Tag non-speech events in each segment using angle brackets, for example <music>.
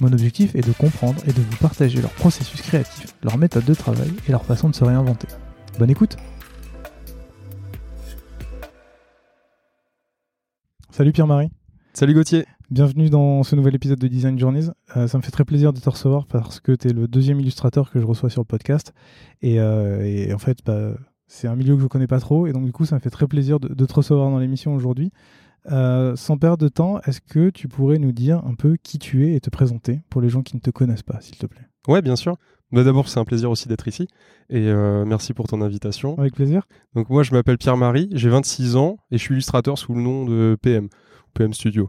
Mon objectif est de comprendre et de vous partager leur processus créatif, leur méthode de travail et leur façon de se réinventer. Bonne écoute Salut Pierre-Marie Salut Gauthier Bienvenue dans ce nouvel épisode de Design Journeys. Euh, ça me fait très plaisir de te recevoir parce que tu es le deuxième illustrateur que je reçois sur le podcast. Et, euh, en fait, bah, c'est un milieu que je ne connais pas trop. Et donc, du coup, ça me fait très plaisir de, te recevoir dans l'émission aujourd'hui. Euh, sans perdre de temps, est-ce que tu pourrais nous dire un peu qui tu es et te présenter pour les gens qui ne te connaissent pas, s'il te plaît? Ouais, bien sûr. Bah, D'abord, c'est un plaisir aussi d'être ici. Et merci pour ton invitation. Avec plaisir. Donc, moi, je m'appelle Pierre-Marie, j'ai 26 ans et je suis illustrateur sous le nom de PM, PM Studio.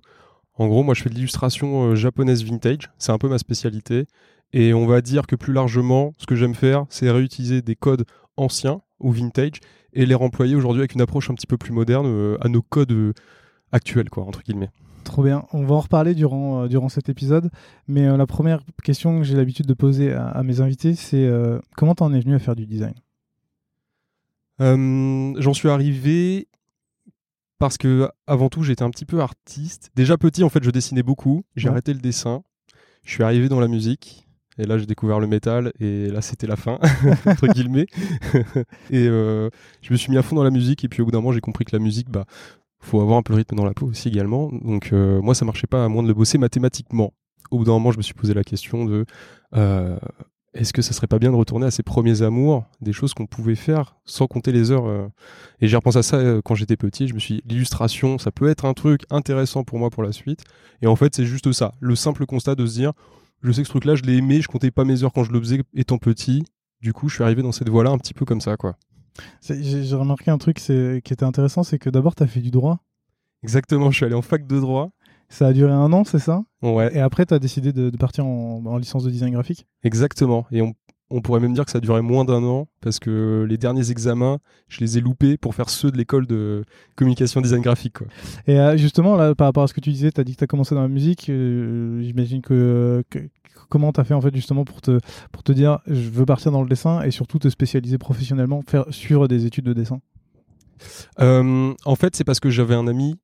En gros, moi, je fais de l'illustration euh, japonaise vintage. C'est un peu ma spécialité. Et on va dire que plus largement, ce que j'aime faire, c'est réutiliser des codes anciens ou vintage et les remployer aujourd'hui avec une approche un petit peu plus moderne euh, à nos codes euh, actuels, quoi, entre guillemets. Trop bien. On va en reparler durant, durant cet épisode. Mais la première question que j'ai l'habitude de poser à, mes invités, c'est comment t'en es venu à faire du design? J'en suis arrivé parce que avant tout j'étais un petit peu artiste. Déjà petit en fait je dessinais beaucoup, j'ai arrêté le dessin, je suis arrivé dans la musique et là j'ai découvert le métal et là c'était la fin <laughs> entre guillemets <laughs> et euh, je me suis mis à fond dans la musique et puis au bout d'un moment j'ai compris que la musique bah faut avoir un peu le rythme dans la peau aussi également donc euh, moi ça marchait pas à moins de le bosser mathématiquement. Au bout d'un moment je me suis posé la question de euh, est-ce que ça serait pas bien de retourner à ses premiers amours, des choses qu'on pouvait faire sans compter les heures euh. Et j'ai repensé à ça quand j'étais petit. Je me suis dit, l'illustration, ça peut être un truc intéressant pour moi pour la suite. Et en fait, c'est juste ça, le simple constat de se dire, je sais que ce truc-là, je l'ai aimé, je comptais pas mes heures quand je le faisais étant petit. Du coup, je suis arrivé dans cette voie-là un petit peu comme ça, quoi. J'ai remarqué un truc qui était intéressant, c'est que d'abord, tu as fait du droit. Exactement, je suis allé en fac de droit. Ça a duré un an, c'est ça? Ouais. Et après, tu as décidé de, partir en, licence de design graphique? Exactement. Et on, pourrait même dire que ça duré moins d'un an parce que les derniers examens, je les ai loupés pour faire ceux de l'école de communication design graphique. Quoi. Et euh, justement, là, par rapport à ce que tu disais, tu as dit que tu as commencé dans la musique. Euh, j'imagine que, comment tu as fait en fait justement pour te, pour te dire je veux partir dans le dessin et surtout te spécialiser professionnellement, faire suivre des études de dessin? Euh, En fait, c'est parce que j'avais un ami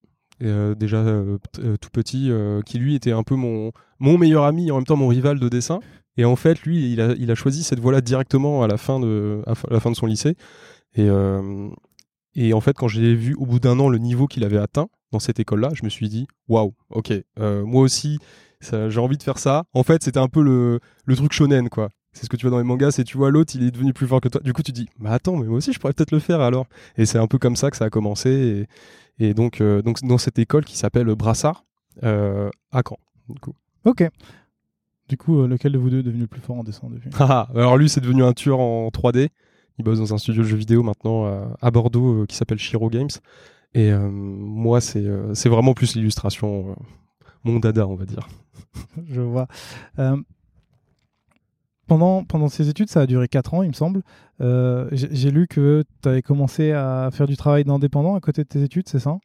euh, déjà euh, tout petit, qui lui était un peu mon, mon meilleur ami et en même temps mon rival de dessin. Et en fait, lui, il a, choisi cette voie-là directement à la fin de, la fin de son lycée. Et, et en fait, quand j'ai vu au bout d'un an le niveau qu'il avait atteint dans cette école-là, je me suis dit, waouh, ok, moi aussi, j'ai envie de faire ça. En fait, c'était un peu le, truc shonen, quoi. C'est ce que tu vois dans les mangas, c'est tu vois l'autre, il est devenu plus fort que toi. Du coup, tu dis, mais attends, mais moi aussi, je pourrais peut-être le faire alors. Et c'est un peu comme ça que ça a commencé. Et, donc, euh, donc, dans cette école qui s'appelle Brassard, euh, à Caen. Du coup. Ok. Du coup, euh, lequel de vous deux est devenu le plus fort en dessin depuis ah, ah, Alors lui, c'est devenu un tueur en 3D. Il bosse dans un studio de jeux vidéo maintenant à Bordeaux qui s'appelle Shiro Games. Et moi, c'est c'est vraiment plus l'illustration, mon dada, on va dire. <laughs> Je vois pendant, pendant ces études, ça a duré 4 ans, il me semble. Euh, j'ai lu que tu avais commencé à faire du travail d'indépendant à côté de tes études, c'est ça?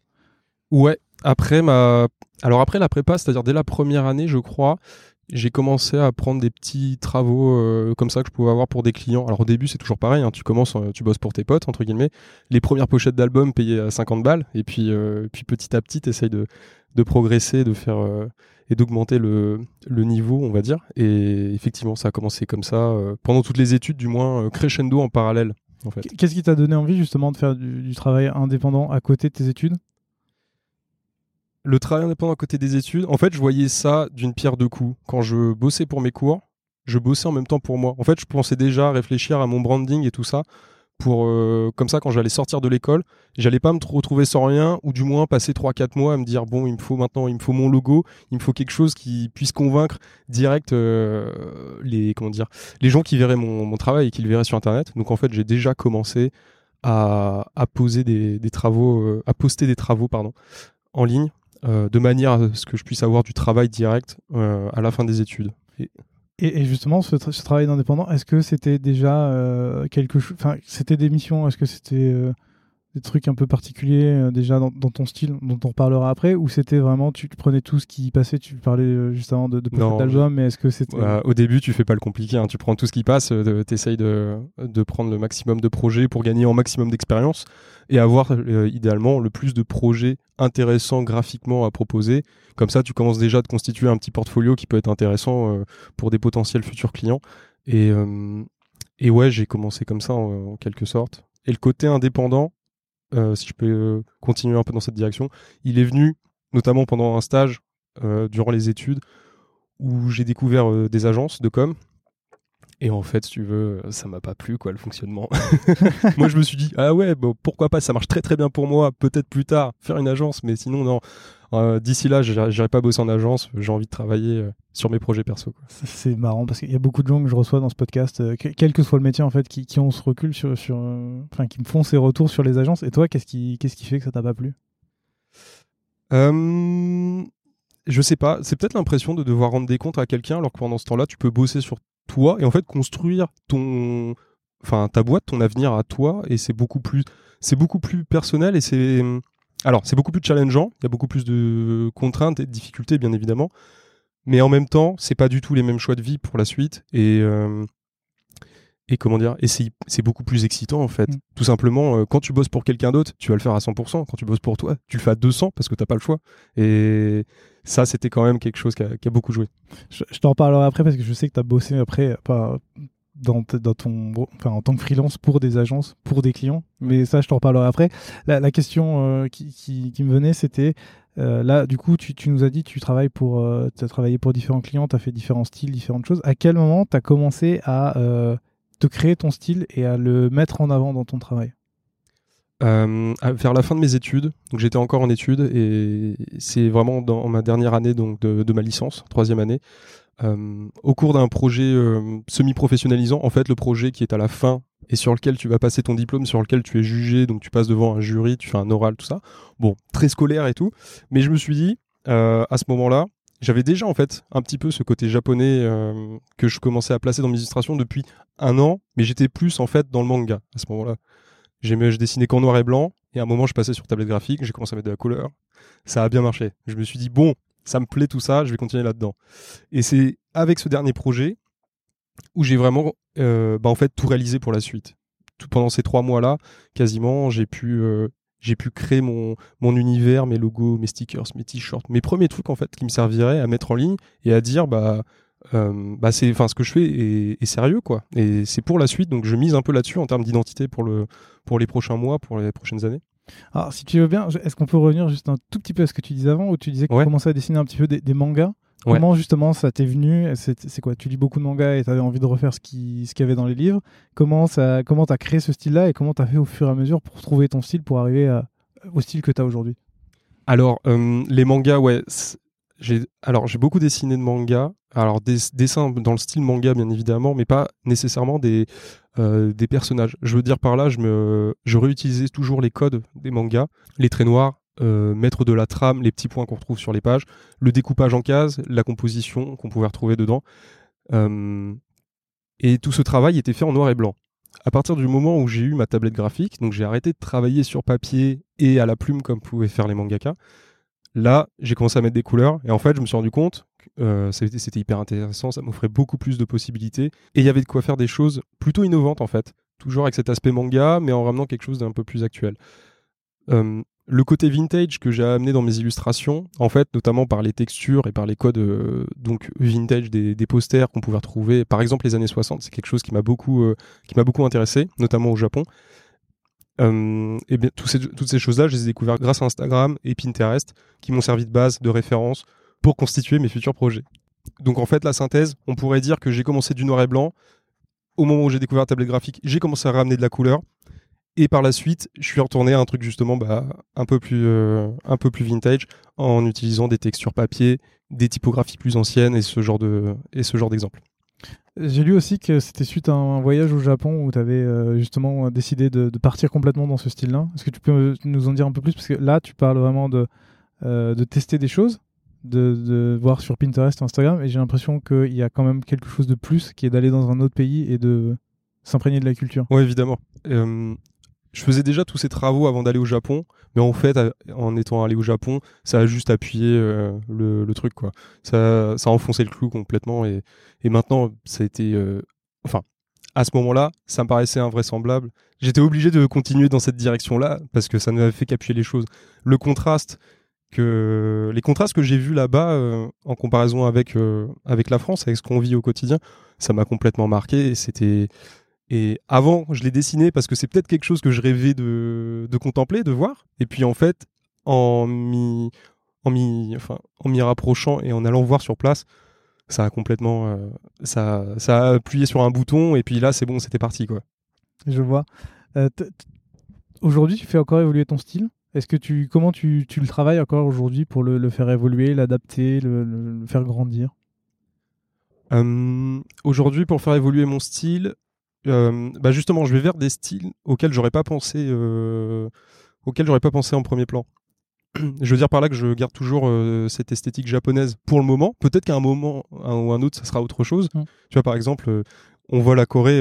Ouais, après ma... Alors après la prépa, c'est-à-dire dès la première année, je crois, j'ai commencé à prendre des petits travaux euh, comme ça que je pouvais avoir pour des clients. Alors au début, c'est toujours pareil, hein, tu commences, euh, tu bosses pour tes potes, entre guillemets. Les premières pochettes d'albums payées à 50 balles, et puis, puis petit à petit, tu essayes de, de progresser, de faire et d'augmenter le, le, niveau, on va dire. Et effectivement, ça a commencé comme ça, euh, pendant toutes les études, du moins, euh, crescendo en parallèle. Qu'est-ce qui t'a donné envie justement de faire du, travail indépendant à côté de tes études? Le travail indépendant à côté des études, en fait, je voyais ça d'une pierre deux coups. Quand je bossais pour mes cours, je bossais en même temps pour moi. En fait, je pensais déjà réfléchir à mon branding et tout ça pour euh, comme ça quand j'allais sortir de l'école, j'allais pas me retrouver sans rien ou du moins passer 3 4 mois à me dire bon, il me faut maintenant il me faut mon logo, il me faut quelque chose qui puisse convaincre direct euh, les comment dire, les gens qui verraient mon, travail et qui le verraient sur internet. Donc en fait, j'ai déjà commencé à, poser des, des travaux euh, à poster des travaux pardon en ligne de manière à ce que je puisse avoir du travail direct à la fin des études. Et... Justement, ce, travail d'indépendant, est-ce que c'était déjà euh, quelque chose Enfin, c'était des missions Est-ce que c'était euh, des trucs un peu particuliers euh, déjà dans, ton style, dont on reparlera après Ou c'était vraiment, tu, prenais tout ce qui passait Tu parlais juste avant de, de d'album, mais est-ce que c'était. au début, tu fais pas le compliqué. Hein. tu prends tout ce qui passe, tu essayes de, de, prendre le maximum de projets pour gagner en maximum d'expérience et avoir idéalement le plus de projets intéressants graphiquement à proposer comme ça, tu commences déjà à te constituer un petit portfolio qui peut être intéressant euh, pour des potentiels futurs clients. Et, euh, et ouais, j'ai commencé comme ça en, quelque sorte. Et le côté indépendant, euh, si je peux continuer un peu dans cette direction, il est venu notamment pendant un stage durant les études où j'ai découvert des agences de com et en fait, si tu veux, ça m'a pas plu, quoi, le fonctionnement. <laughs> moi, je me suis dit, ah ouais, bon, pourquoi pas, ça marche très très bien pour moi, peut-être plus tard, faire une agence, mais sinon, non. Euh, d'ici là, j'irai pas bosser en agence, j'ai envie de travailler euh, sur mes projets perso. C'est marrant parce qu'il y a beaucoup de gens que je reçois dans ce podcast, euh, quel que soit le métier, en fait, qui, qui ont ce recul sur. sur enfin, qui me font ces retours sur les agences. Et toi, qu'est-ce qui, qu'est-ce qui fait que ça t'a pas plu? Je sais pas, c'est peut-être l'impression de devoir rendre des comptes à quelqu'un alors que pendant ce temps-là, tu peux bosser sur toi et en fait construire ton enfin ta boîte ton avenir à toi et c'est beaucoup plus c'est beaucoup plus personnel et c'est alors c'est beaucoup plus challengeant il y a beaucoup plus de contraintes et de difficultés bien évidemment. Mais en même temps c'est pas du tout les mêmes choix de vie pour la suite et euh, et comment dire et c'est beaucoup plus excitant en fait. Mm. tout simplement euh, quand tu bosses pour quelqu'un d'autre tu vas le faire à 100% quand tu bosses pour toi tu le fais à 200 parce que t'as pas le choix. Et ça c'était quand même quelque chose qui a, beaucoup joué. Je, t'en reparlerai après parce que je sais que tu as bossé après pas dans, ton en tant que freelance pour des agences pour des clients. Mais ça je t'en reparlerai après. La, question euh, qui, qui, me venait c'était euh, là du coup tu, tu, nous as dit tu travailles pour tu as travaillé pour différents clients tu as fait différents styles différentes choses. À quel moment tu as commencé à de créer ton style et à le mettre en avant dans ton travail? Euh, vers la fin de mes études, donc j'étais encore en études et c'est vraiment dans ma dernière année donc de, ma licence, troisième année, euh, au cours d'un projet euh, semi-professionnalisant, en fait le projet qui est à la fin et sur lequel tu vas passer ton diplôme, sur lequel tu es jugé, donc tu passes devant un jury, tu fais un oral, tout ça. Bon, très scolaire et tout, mais je me suis dit à ce moment-là, j'avais déjà en fait un petit peu ce côté japonais euh, que je commençais à placer dans mes illustrations depuis un an, mais j'étais plus en fait dans le manga à ce moment-là. J'aimais, je dessinais qu'en noir et blanc, et à un moment je passais sur tablette graphique, j'ai commencé à mettre de la couleur. Ça a bien marché. Je me suis dit bon, ça me plaît tout ça, je vais continuer là-dedans. Et c'est avec ce dernier projet où j'ai vraiment, euh, bah, en fait, tout réalisé pour la suite. Tout, pendant ces trois mois-là, quasiment, j'ai pu euh, pu créer mon, mon univers, mes logos, mes stickers, mes t-shirts, mes premiers trucs en fait qui me serviraient à mettre en ligne et à dire bah euh, bah c'est enfin ce que je fais est, sérieux quoi et c'est pour la suite donc je mise un peu là-dessus en termes d'identité pour le pour les prochains mois pour les prochaines années alors si tu veux bien est-ce qu'on peut revenir juste un tout petit peu à ce que tu disais avant où tu disais que tu commençais à dessiner un petit peu des mangas? Comment justement ça t'est venu? C'est quoi? Tu lis beaucoup de mangas et tu avais envie de refaire ce qu'il ce y avait dans les livres. Comment ça comment t'as créé ce style-là et comment t'as fait au fur et à mesure pour trouver ton style pour arriver au style que t'as aujourd'hui? Alors euh, les mangas, ouais. J'ai alors j'ai beaucoup dessiné de mangas. Alors des dessins dans le style manga bien évidemment, mais pas nécessairement des euh, des personnages. Je veux dire par là, je me je réutilisais toujours les codes des mangas, les traits noirs, euh, mettre de la trame, les petits points qu'on retrouve sur les pages, le découpage en cases, la composition qu'on pouvait retrouver dedans. Et tout ce travail était fait en noir et blanc. À partir du moment où j'ai eu ma tablette graphique, donc j'ai arrêté de travailler sur papier et à la plume comme pouvaient faire les mangaka, là j'ai commencé à mettre des couleurs et en fait je me suis rendu compte euh, c'était hyper intéressant, ça m'offrait beaucoup plus de possibilités. Et il y avait de quoi faire des choses plutôt innovantes en fait, toujours avec cet aspect manga mais en ramenant quelque chose d'un peu plus actuel. Le côté vintage que j'ai amené dans mes illustrations, en fait, notamment par les textures et par les codes euh, donc vintage des, posters qu'on pouvait retrouver, par exemple les années 60, c'est quelque chose qui m'a beaucoup, euh, beaucoup intéressé, notamment au Japon. Euh, et bien, toutes ces choses-là, je les ai découvertes grâce à Instagram et Pinterest, qui m'ont servi de base, de référence pour constituer mes futurs projets. Donc en fait, la synthèse, on pourrait dire que j'ai commencé du noir et blanc, au moment où j'ai découvert la tablette graphique, j'ai commencé à ramener de la couleur. Et par la suite, je suis retourné à un truc justement bah, un, peu plus, euh, un peu plus vintage en utilisant des textures papier, des typographies plus anciennes et ce genre d'exemple. J'ai lu aussi que c'était suite à un voyage au Japon où tu avais euh, justement décidé de, partir complètement dans ce style-là. Est-ce que tu peux nous en dire un peu plus? Parce que là, tu parles vraiment de, euh, de tester des choses, de, de, voir sur Pinterest, Instagram, et j'ai l'impression qu'il y a quand même quelque chose de plus qui est d'aller dans un autre pays et de s'imprégner de la culture. Oui, évidemment je faisais déjà tous ces travaux avant d'aller au Japon, mais en fait, en étant allé au Japon, ça a juste appuyé euh, le, truc, quoi. Ça, ça a enfoncé le clou complètement, et, et maintenant, ça a été, euh, enfin, à ce moment-là, ça me paraissait invraisemblable. J'étais obligé de continuer dans cette direction-là parce que ça ne fait qu'appuyer les choses. Le contraste les contrastes que j'ai vus là-bas euh, en comparaison avec avec la France, avec ce qu'on vit au quotidien, ça m'a complètement marqué. Et et avant, je l'ai dessiné parce que c'est peut-être quelque chose que je rêvais de, de, contempler, de voir. Et puis en fait, en m'y, en m'y, rapprochant et en allant voir sur place, ça a complètement, euh, ça, ça a appuyé sur un bouton et puis là, c'est bon, c'était parti quoi. Je vois. Euh, aujourd'hui, tu fais encore évoluer ton style? Est-ce que tu, comment tu, tu le travailles encore aujourd'hui pour le, le, faire évoluer, l'adapter, le, le, faire grandir? Euh, Aujourd'hui, pour faire évoluer mon style, euh, bah justement, je vais vers des styles auxquels j'aurais pas pensé, euh, auxquels j'aurais pas pensé en premier plan. je veux dire par là que je garde toujours cette esthétique japonaise pour le moment. Peut-être qu'à un moment ou un autre, ça sera autre chose. Mm. Tu vois, par exemple, on voit la Corée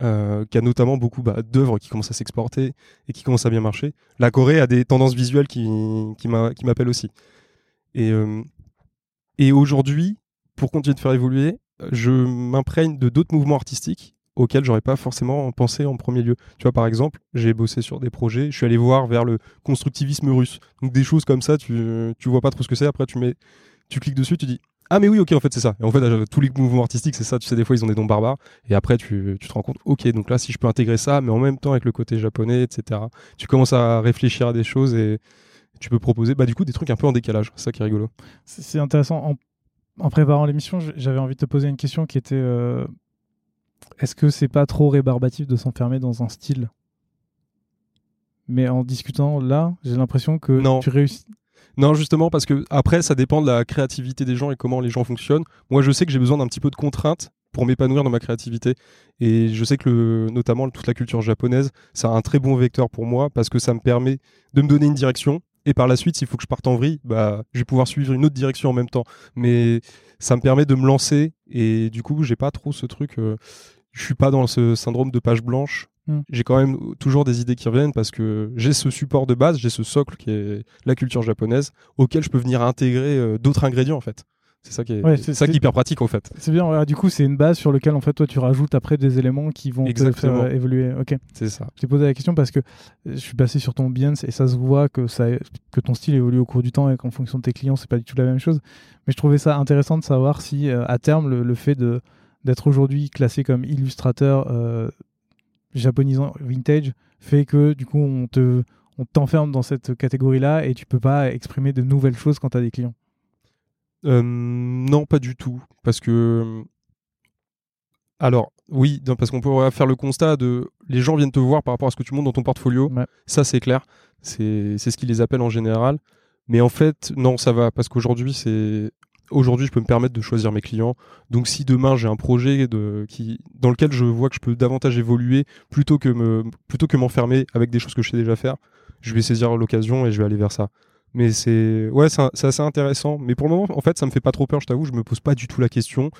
qui a notamment beaucoup bah, d'œuvres qui commencent à s'exporter et qui commencent à bien marcher. La Corée a des tendances visuelles qui, m'appellent aussi. Et, et aujourd'hui, pour continuer de faire évoluer, je m'imprègne de d'autres mouvements artistiques auquel j'aurais pas forcément pensé en premier lieu. Tu vois, par exemple, j'ai bossé sur des projets, je suis allé voir vers le constructivisme russe. Donc des choses comme ça, tu, tu vois pas trop ce que c'est, après tu cliques dessus, tu dis ah mais oui ok en fait c'est ça. Et en fait tous les mouvements artistiques c'est ça tu sais des fois ils ont des noms barbares. Et après tu, tu te rends compte ok donc là si je peux intégrer ça mais en même temps avec le côté japonais etc tu commences à réfléchir à des choses et tu peux proposer bah du coup des trucs un peu en décalage. C'est ça qui est rigolo. C'est intéressant. En, en préparant l'émission j'avais envie de te poser une question qui était euh, est-ce que c'est pas trop rébarbatif de s'enfermer dans un style? Mais en discutant là, j'ai l'impression que tu réussis. Non, justement, parce que après, ça dépend de la créativité des gens et comment les gens fonctionnent. Moi, je sais que j'ai besoin d'un petit peu de contraintes pour m'épanouir dans ma créativité. Et je sais que notamment toute la culture japonaise, c'est un très bon vecteur pour moi parce que ça me permet de me donner une direction. Et par la suite, s'il faut que je parte en vrille, bah, je vais pouvoir suivre une autre direction en même temps. Mais ça me permet de me lancer. Et du coup, j'ai pas trop ce truc. Euh, je suis pas dans ce syndrome de page blanche. Hmm. J'ai quand même toujours des idées qui reviennent parce que j'ai ce support de base, j'ai ce socle qui est la culture japonaise, auquel je peux venir intégrer euh, d'autres ingrédients en fait. C'est ça qui est, c'est ça qui est hyper pratique en fait. C'est bien. du coup, c'est une base sur laquelle en fait toi tu rajoutes après des éléments qui vont te faire euh, évoluer. Ok. C'est ça. Je t'ai posé la question parce que je suis passé sur ton Behance et ça se voit que ça que ton style évolue au cours du temps et qu'en fonction de tes clients c'est pas du tout la même chose. Mais je trouvais ça intéressant de savoir si euh, à terme le fait de d'être aujourd'hui classé comme illustrateur euh, japonisant vintage fait que du coup on te on t'enferme dans cette catégorie-là et tu peux pas exprimer de nouvelles choses quand tu as des clients. Euh, non, pas du tout, parce que alors oui, parce qu'on pourrait faire le constat de les gens viennent te voir par rapport à ce que tu montres dans ton portfolio. Ça c'est clair, c'est ce qu'ils les appellent en général. Mais en fait, non, ça va parce qu'aujourd'hui c'est aujourd'hui, je peux me permettre de choisir mes clients. Donc, si demain j'ai un projet dans lequel je vois que je peux davantage évoluer plutôt que m'enfermer avec des choses que je sais déjà faire, je vais saisir l'occasion et je vais aller vers ça. Mais c'est, ouais, assez intéressant. Mais pour le moment, en fait, ça me fait pas trop peur, je t'avoue. Je me pose pas du tout la question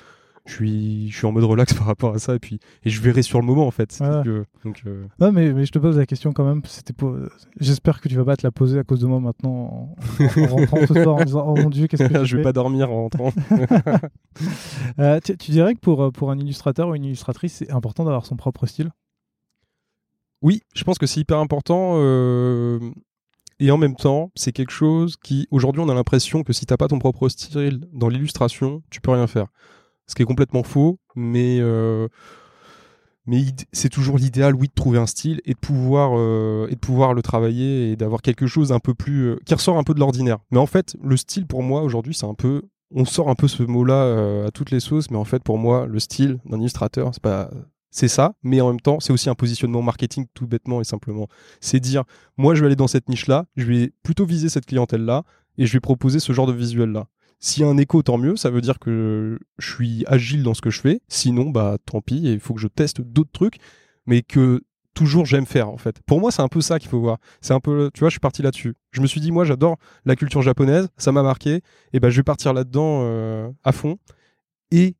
je suis, je suis en mode relax <laughs> par rapport à ça et puis et je verrai sur le moment en fait. donc, euh... non, mais, mais je te pose la question quand même. C'était pour... J'espère que tu vas pas te la poser à cause de moi maintenant en, rentrant ce soir en disant oh mon dieu qu'est-ce que <laughs> je, vais pas dormir en rentrant. <laughs> euh, tu, tu, dirais que pour pour un illustrateur ou une illustratrice c'est important d'avoir son propre style? Oui, je pense que c'est hyper important. Euh... Et en même temps, c'est quelque chose qui, aujourd'hui, on a l'impression que si t'as pas ton propre style dans l'illustration, tu peux rien faire ce qui est complètement faux, mais euh, c'est toujours l'idéal, oui, de trouver un style et de pouvoir euh, et de pouvoir le travailler et d'avoir quelque chose un peu plus euh, qui ressort un peu de l'ordinaire. Mais en fait, le style pour moi aujourd'hui, c'est un peu on sort un peu ce mot-là à toutes les sauces, mais en fait pour moi, le style d'un illustrateur, c'est c'est ça, mais en même temps, c'est aussi un positionnement marketing tout bêtement et simplement. C'est dire, moi, je vais aller dans cette niche-là, je vais plutôt viser cette clientèle-là, et je vais proposer ce genre de visuel-là. S'il y a un écho, tant mieux, ça veut dire que je suis agile dans ce que je fais. Sinon, bah tant pis, il faut que je teste d'autres trucs, mais que toujours j'aime faire en fait. Pour moi, c'est un peu ça qu'il faut voir. C'est un peu, tu vois, je suis parti là-dessus. Je me suis dit, moi, j'adore la culture japonaise, ça m'a marqué, et ben je vais partir là-dedans euh, à fond. Et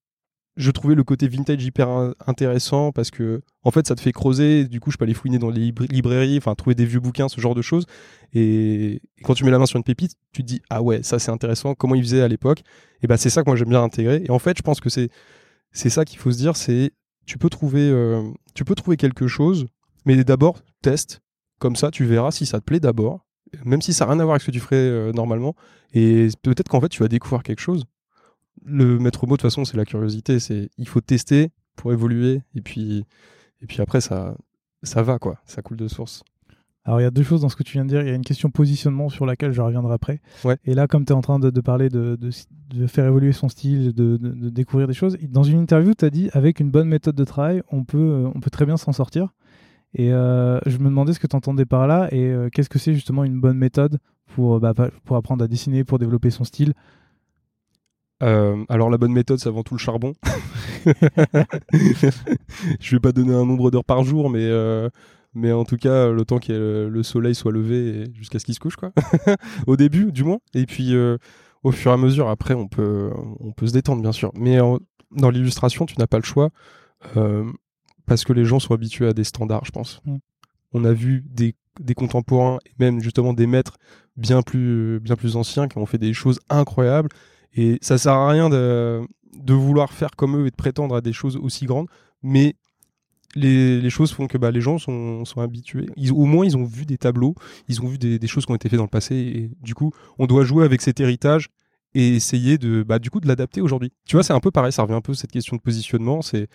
je trouvais le côté vintage hyper intéressant parce que en fait ça te fait creuser du coup je peux aller fouiner dans les librairies enfin trouver des vieux bouquins ce genre de choses. Et, quand tu mets la main sur une pépite tu te dis ah ouais ça c'est intéressant comment ils faisaient à l'époque? Et ben c'est ça que moi j'aime bien intégrer. Et en fait je pense que c'est c'est ça qu'il faut se dire c'est tu peux trouver euh, tu peux trouver quelque chose mais d'abord teste. Comme ça tu verras si ça te plaît d'abord même si ça n'a rien à voir avec ce que tu ferais euh, normalement. Et peut-être qu'en fait tu vas découvrir quelque chose le maître mot de toute façon c'est la curiosité c'est il faut tester pour évoluer et puis et puis après ça ça va quoi ça coule de source alors il y a deux choses dans ce que tu viens de dire il y a une question positionnement sur laquelle je reviendrai après ouais. et là comme tu es en train de, parler de, de, faire évoluer son style de, découvrir des choses dans une interview tu as dit avec une bonne méthode de travail on peut on peut très bien s'en sortir et euh, je me demandais ce que tu entendais par là et euh, qu'est-ce que c'est justement une bonne méthode pour, bah, pour apprendre à dessiner, pour développer son style. Euh, alors la bonne méthode, c'est avant tout le charbon. <laughs> je vais pas donner un nombre d'heures par jour, mais euh, mais en tout cas le temps que le soleil soit levé jusqu'à ce qu'il se couche, quoi. <laughs> Au début, du moins. Et puis euh, au fur et à mesure, après, on peut on peut se détendre, bien sûr. Mais dans l'illustration, tu n'as pas le choix parce que les gens sont habitués à des standards, je pense. Mm. On a vu des, des contemporains et même justement des maîtres bien plus bien plus anciens qui ont fait des choses incroyables et ça sert à rien de, de vouloir faire comme eux et de prétendre à des choses aussi grandes, mais les, les, choses font que bah, les gens sont, sont habitués. Ils, au moins, ils ont vu des tableaux, ils ont vu des, des, choses qui ont été faites dans le passé. Et du coup, on doit jouer avec cet héritage et essayer de, bah, du coup, de l'adapter aujourd'hui. Tu vois, c'est un peu pareil, ça revient un peu à cette question de positionnement. C'est,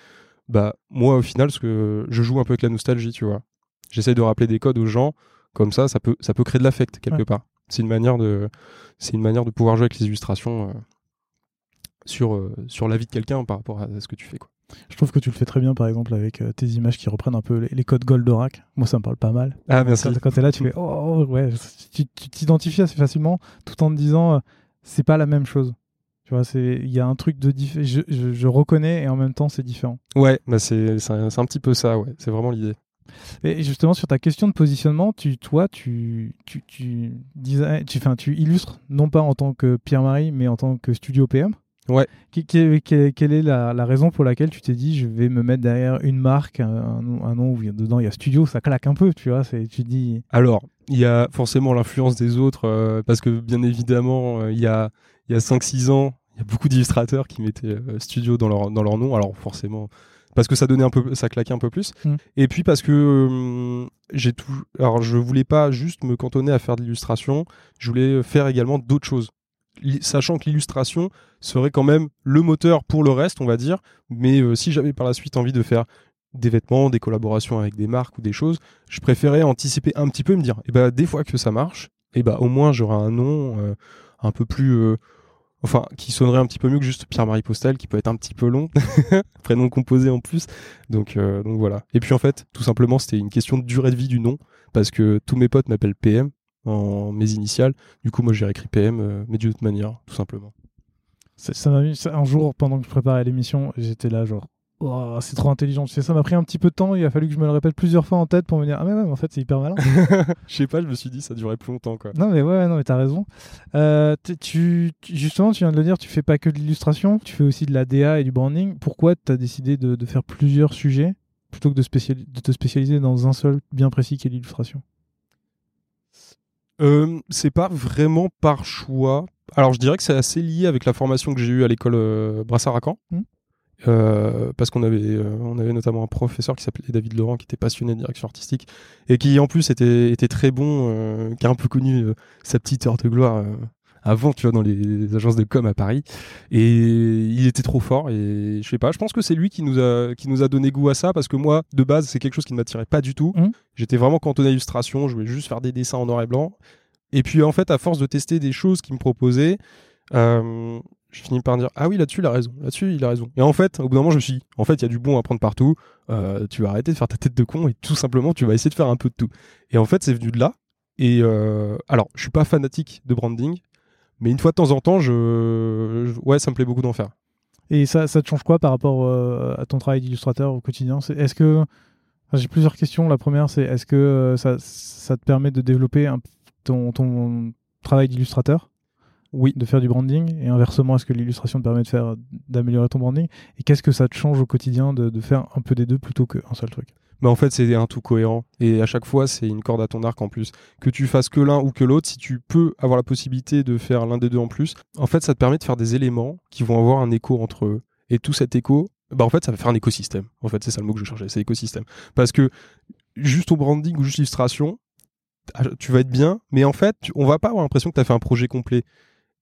bah, moi, au final, ce que je joue un peu avec la nostalgie, tu vois. J'essaie de rappeler des codes aux gens, comme ça, ça peut, ça peut créer de l'affect quelque part. C'est une manière de, c'est une manière de pouvoir jouer avec les illustrations euh, sur, euh, sur la vie de quelqu'un par rapport à, ce que tu fais. Quoi. Je trouve que tu le fais très bien, par exemple, avec euh, tes images qui reprennent un peu les, codes Goldorak. Moi, ça me parle pas mal. Ah, merci. Quand, tu es là, tu fais Oh, ouais, tu t'identifies assez facilement tout en te disant c'est pas la même chose. Tu vois, il y a un truc de je, je, je, reconnais et en même temps c'est différent. Ouais, bah c'est un, un, petit peu ça, ouais. C'est vraiment l'idée. Et justement, sur ta question de positionnement, tu, toi, tu, tu, tu, tu, tu illustres non pas en tant que Pierre-Marie, mais en tant que studio PM. Ouais. quelle, est la, raison pour laquelle tu t'es dit je vais me mettre derrière une marque, un, nom où dedans il y a studio, ça claque un peu, tu vois Tu dis. Alors, il y a forcément l'influence des autres, euh, parce que bien évidemment, euh, il y a, y a 5-6 ans, il y a beaucoup d'illustrateurs qui mettaient euh, studio dans leur, dans leur nom. Alors forcément, parce que ça donnait un peu, ça claquait un peu plus. Mm. Et puis parce que euh, j'ai tout, alors je voulais pas juste me cantonner à faire de l'illustration, je voulais faire également d'autres choses, sachant que l'illustration serait quand même le moteur pour le reste, on va dire. Mais euh, si j'avais par la suite envie de faire des vêtements, des collaborations avec des marques ou des choses, je préférais anticiper un petit peu et me dire, et eh ben des fois que ça marche, et eh ben au moins j'aurai un nom euh, un peu plus enfin qui sonnerait un petit peu mieux que juste Pierre-Marie Postal qui peut être un petit peu long. <laughs> Prénom composé en plus. Donc euh, donc voilà. Et puis en fait tout simplement c'était une question de durée de vie du nom parce que tous mes potes m'appellent PM en mes initiales. Du coup moi j'ai écrit PM euh, mais d'une autre manière tout simplement. Ça m'a un jour pendant que je préparais l'émission j'étais là genre Oh, c'est trop intelligent. ça m'a pris un petit peu de temps. Il a fallu que je me le répète plusieurs fois en tête pour me dire Ah, mais ouais, en fait, c'est hyper malin. <laughs> je sais pas, je me suis dit, ça durait plus longtemps. Quoi. Non, mais ouais, non, mais t'as raison. Euh, tu, justement, tu viens de le dire, tu fais pas que de l'illustration, tu fais aussi de la DA et du branding. Pourquoi tu as décidé de, faire plusieurs sujets plutôt que de, de, te spécialiser dans un seul bien précis qui est l'illustration? Euh, C'est pas vraiment par choix. Alors, je dirais que c'est assez lié avec la formation que j'ai eue à l'école euh. Mmh. Euh, parce qu'on avait, euh, on avait notamment un professeur qui s'appelait David Laurent, qui était passionné de direction artistique et qui en plus était, était très bon, euh, qui a un peu connu sa petite heure de gloire avant, tu vois, dans les, agences de com à Paris. Et il était trop fort. Et je sais pas, je pense que c'est lui qui nous a, qui nous a donné goût à ça parce que moi, de base, c'est quelque chose qui ne m'attirait pas du tout. Mmh. J'étais vraiment cantonné à l'illustration. Je voulais juste faire des dessins en noir et blanc. Et puis, en fait, à force de tester des choses qu'il me proposait, je finis par dire ah oui là-dessus il a raison, là-dessus il a raison. Et en fait, au bout d'un moment, je me suis dit, en fait, il y a du bon à prendre partout. Euh, tu vas arrêter de faire ta tête de con et tout simplement, tu vas essayer de faire un peu de tout. Et en fait, c'est venu de là. Et euh, alors, je suis pas fanatique de branding, mais une fois de temps en temps, je, ouais, ça me plaît beaucoup d'en faire. Et ça, ça te change quoi par rapport euh, à ton travail d'illustrateur au quotidien? Est-ce que j'ai plusieurs questions. La première, c'est est-ce que ça, ça, te permet de développer ton, ton travail d'illustrateur? Oui. de faire du branding et inversement est-ce que l'illustration te permet de faire d'améliorer ton branding et qu'est-ce que ça te change au quotidien de, de faire un peu des deux plutôt qu'un seul truc? Mais en fait, c'est un tout cohérent. Et à chaque fois, c'est une corde à ton arc en plus. Que tu fasses que l'un ou que l'autre, si tu peux avoir la possibilité de faire l'un des deux en plus, en fait, ça te permet de faire des éléments qui vont avoir un écho entre eux. Et tout cet écho, bah en fait, ça va faire un écosystème. En fait, c'est ça le mot que je cherchais, c'est écosystème. Parce que juste au branding ou juste l'illustration, ah, tu vas être bien, mais en fait, on va pas avoir l'impression que tu as fait un projet complet.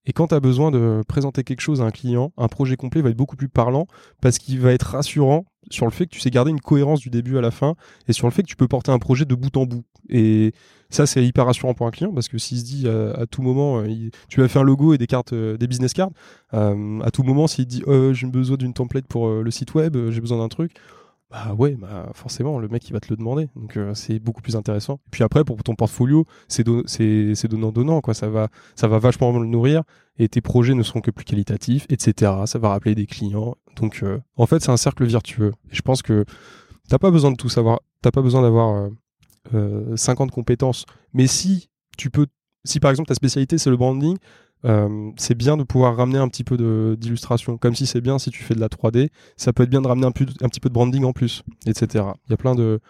Et quand tu as besoin de présenter quelque chose à un client, un projet complet va être beaucoup plus parlant parce qu'il va être rassurant sur le fait que tu sais garder une cohérence du début à la fin et sur le fait que tu peux porter un projet de bout en bout. Et ça, c'est hyper rassurant pour un client parce que s'il se dit euh, à, tout moment, euh, tu vas faire un logo et des cartes, euh, des business cards, à tout moment, s'il dit j'ai besoin d'une template pour le site web, j'ai besoin d'un truc, bah ouais, bah forcément, le mec il va te le demander. Donc euh, c'est beaucoup plus intéressant. puis après, pour ton portfolio, c'est donnant-donnant, quoi. Ça va, ça va vachement le nourrir et tes projets ne seront que plus qualitatifs, etc. Ça va rappeler des clients. Donc euh, en fait, c'est un cercle vertueux. Et je pense que t'as pas besoin de tout savoir. T'as pas besoin d'avoir euh, 50 compétences. Mais si tu peux, si par exemple ta spécialité c'est le branding, euh, c'est bien de pouvoir ramener un petit peu d'illustration. Comme si c'est bien si tu fais de la 3D, ça peut être bien de ramener un, un petit peu de branding en plus, etc. Il y a plein de.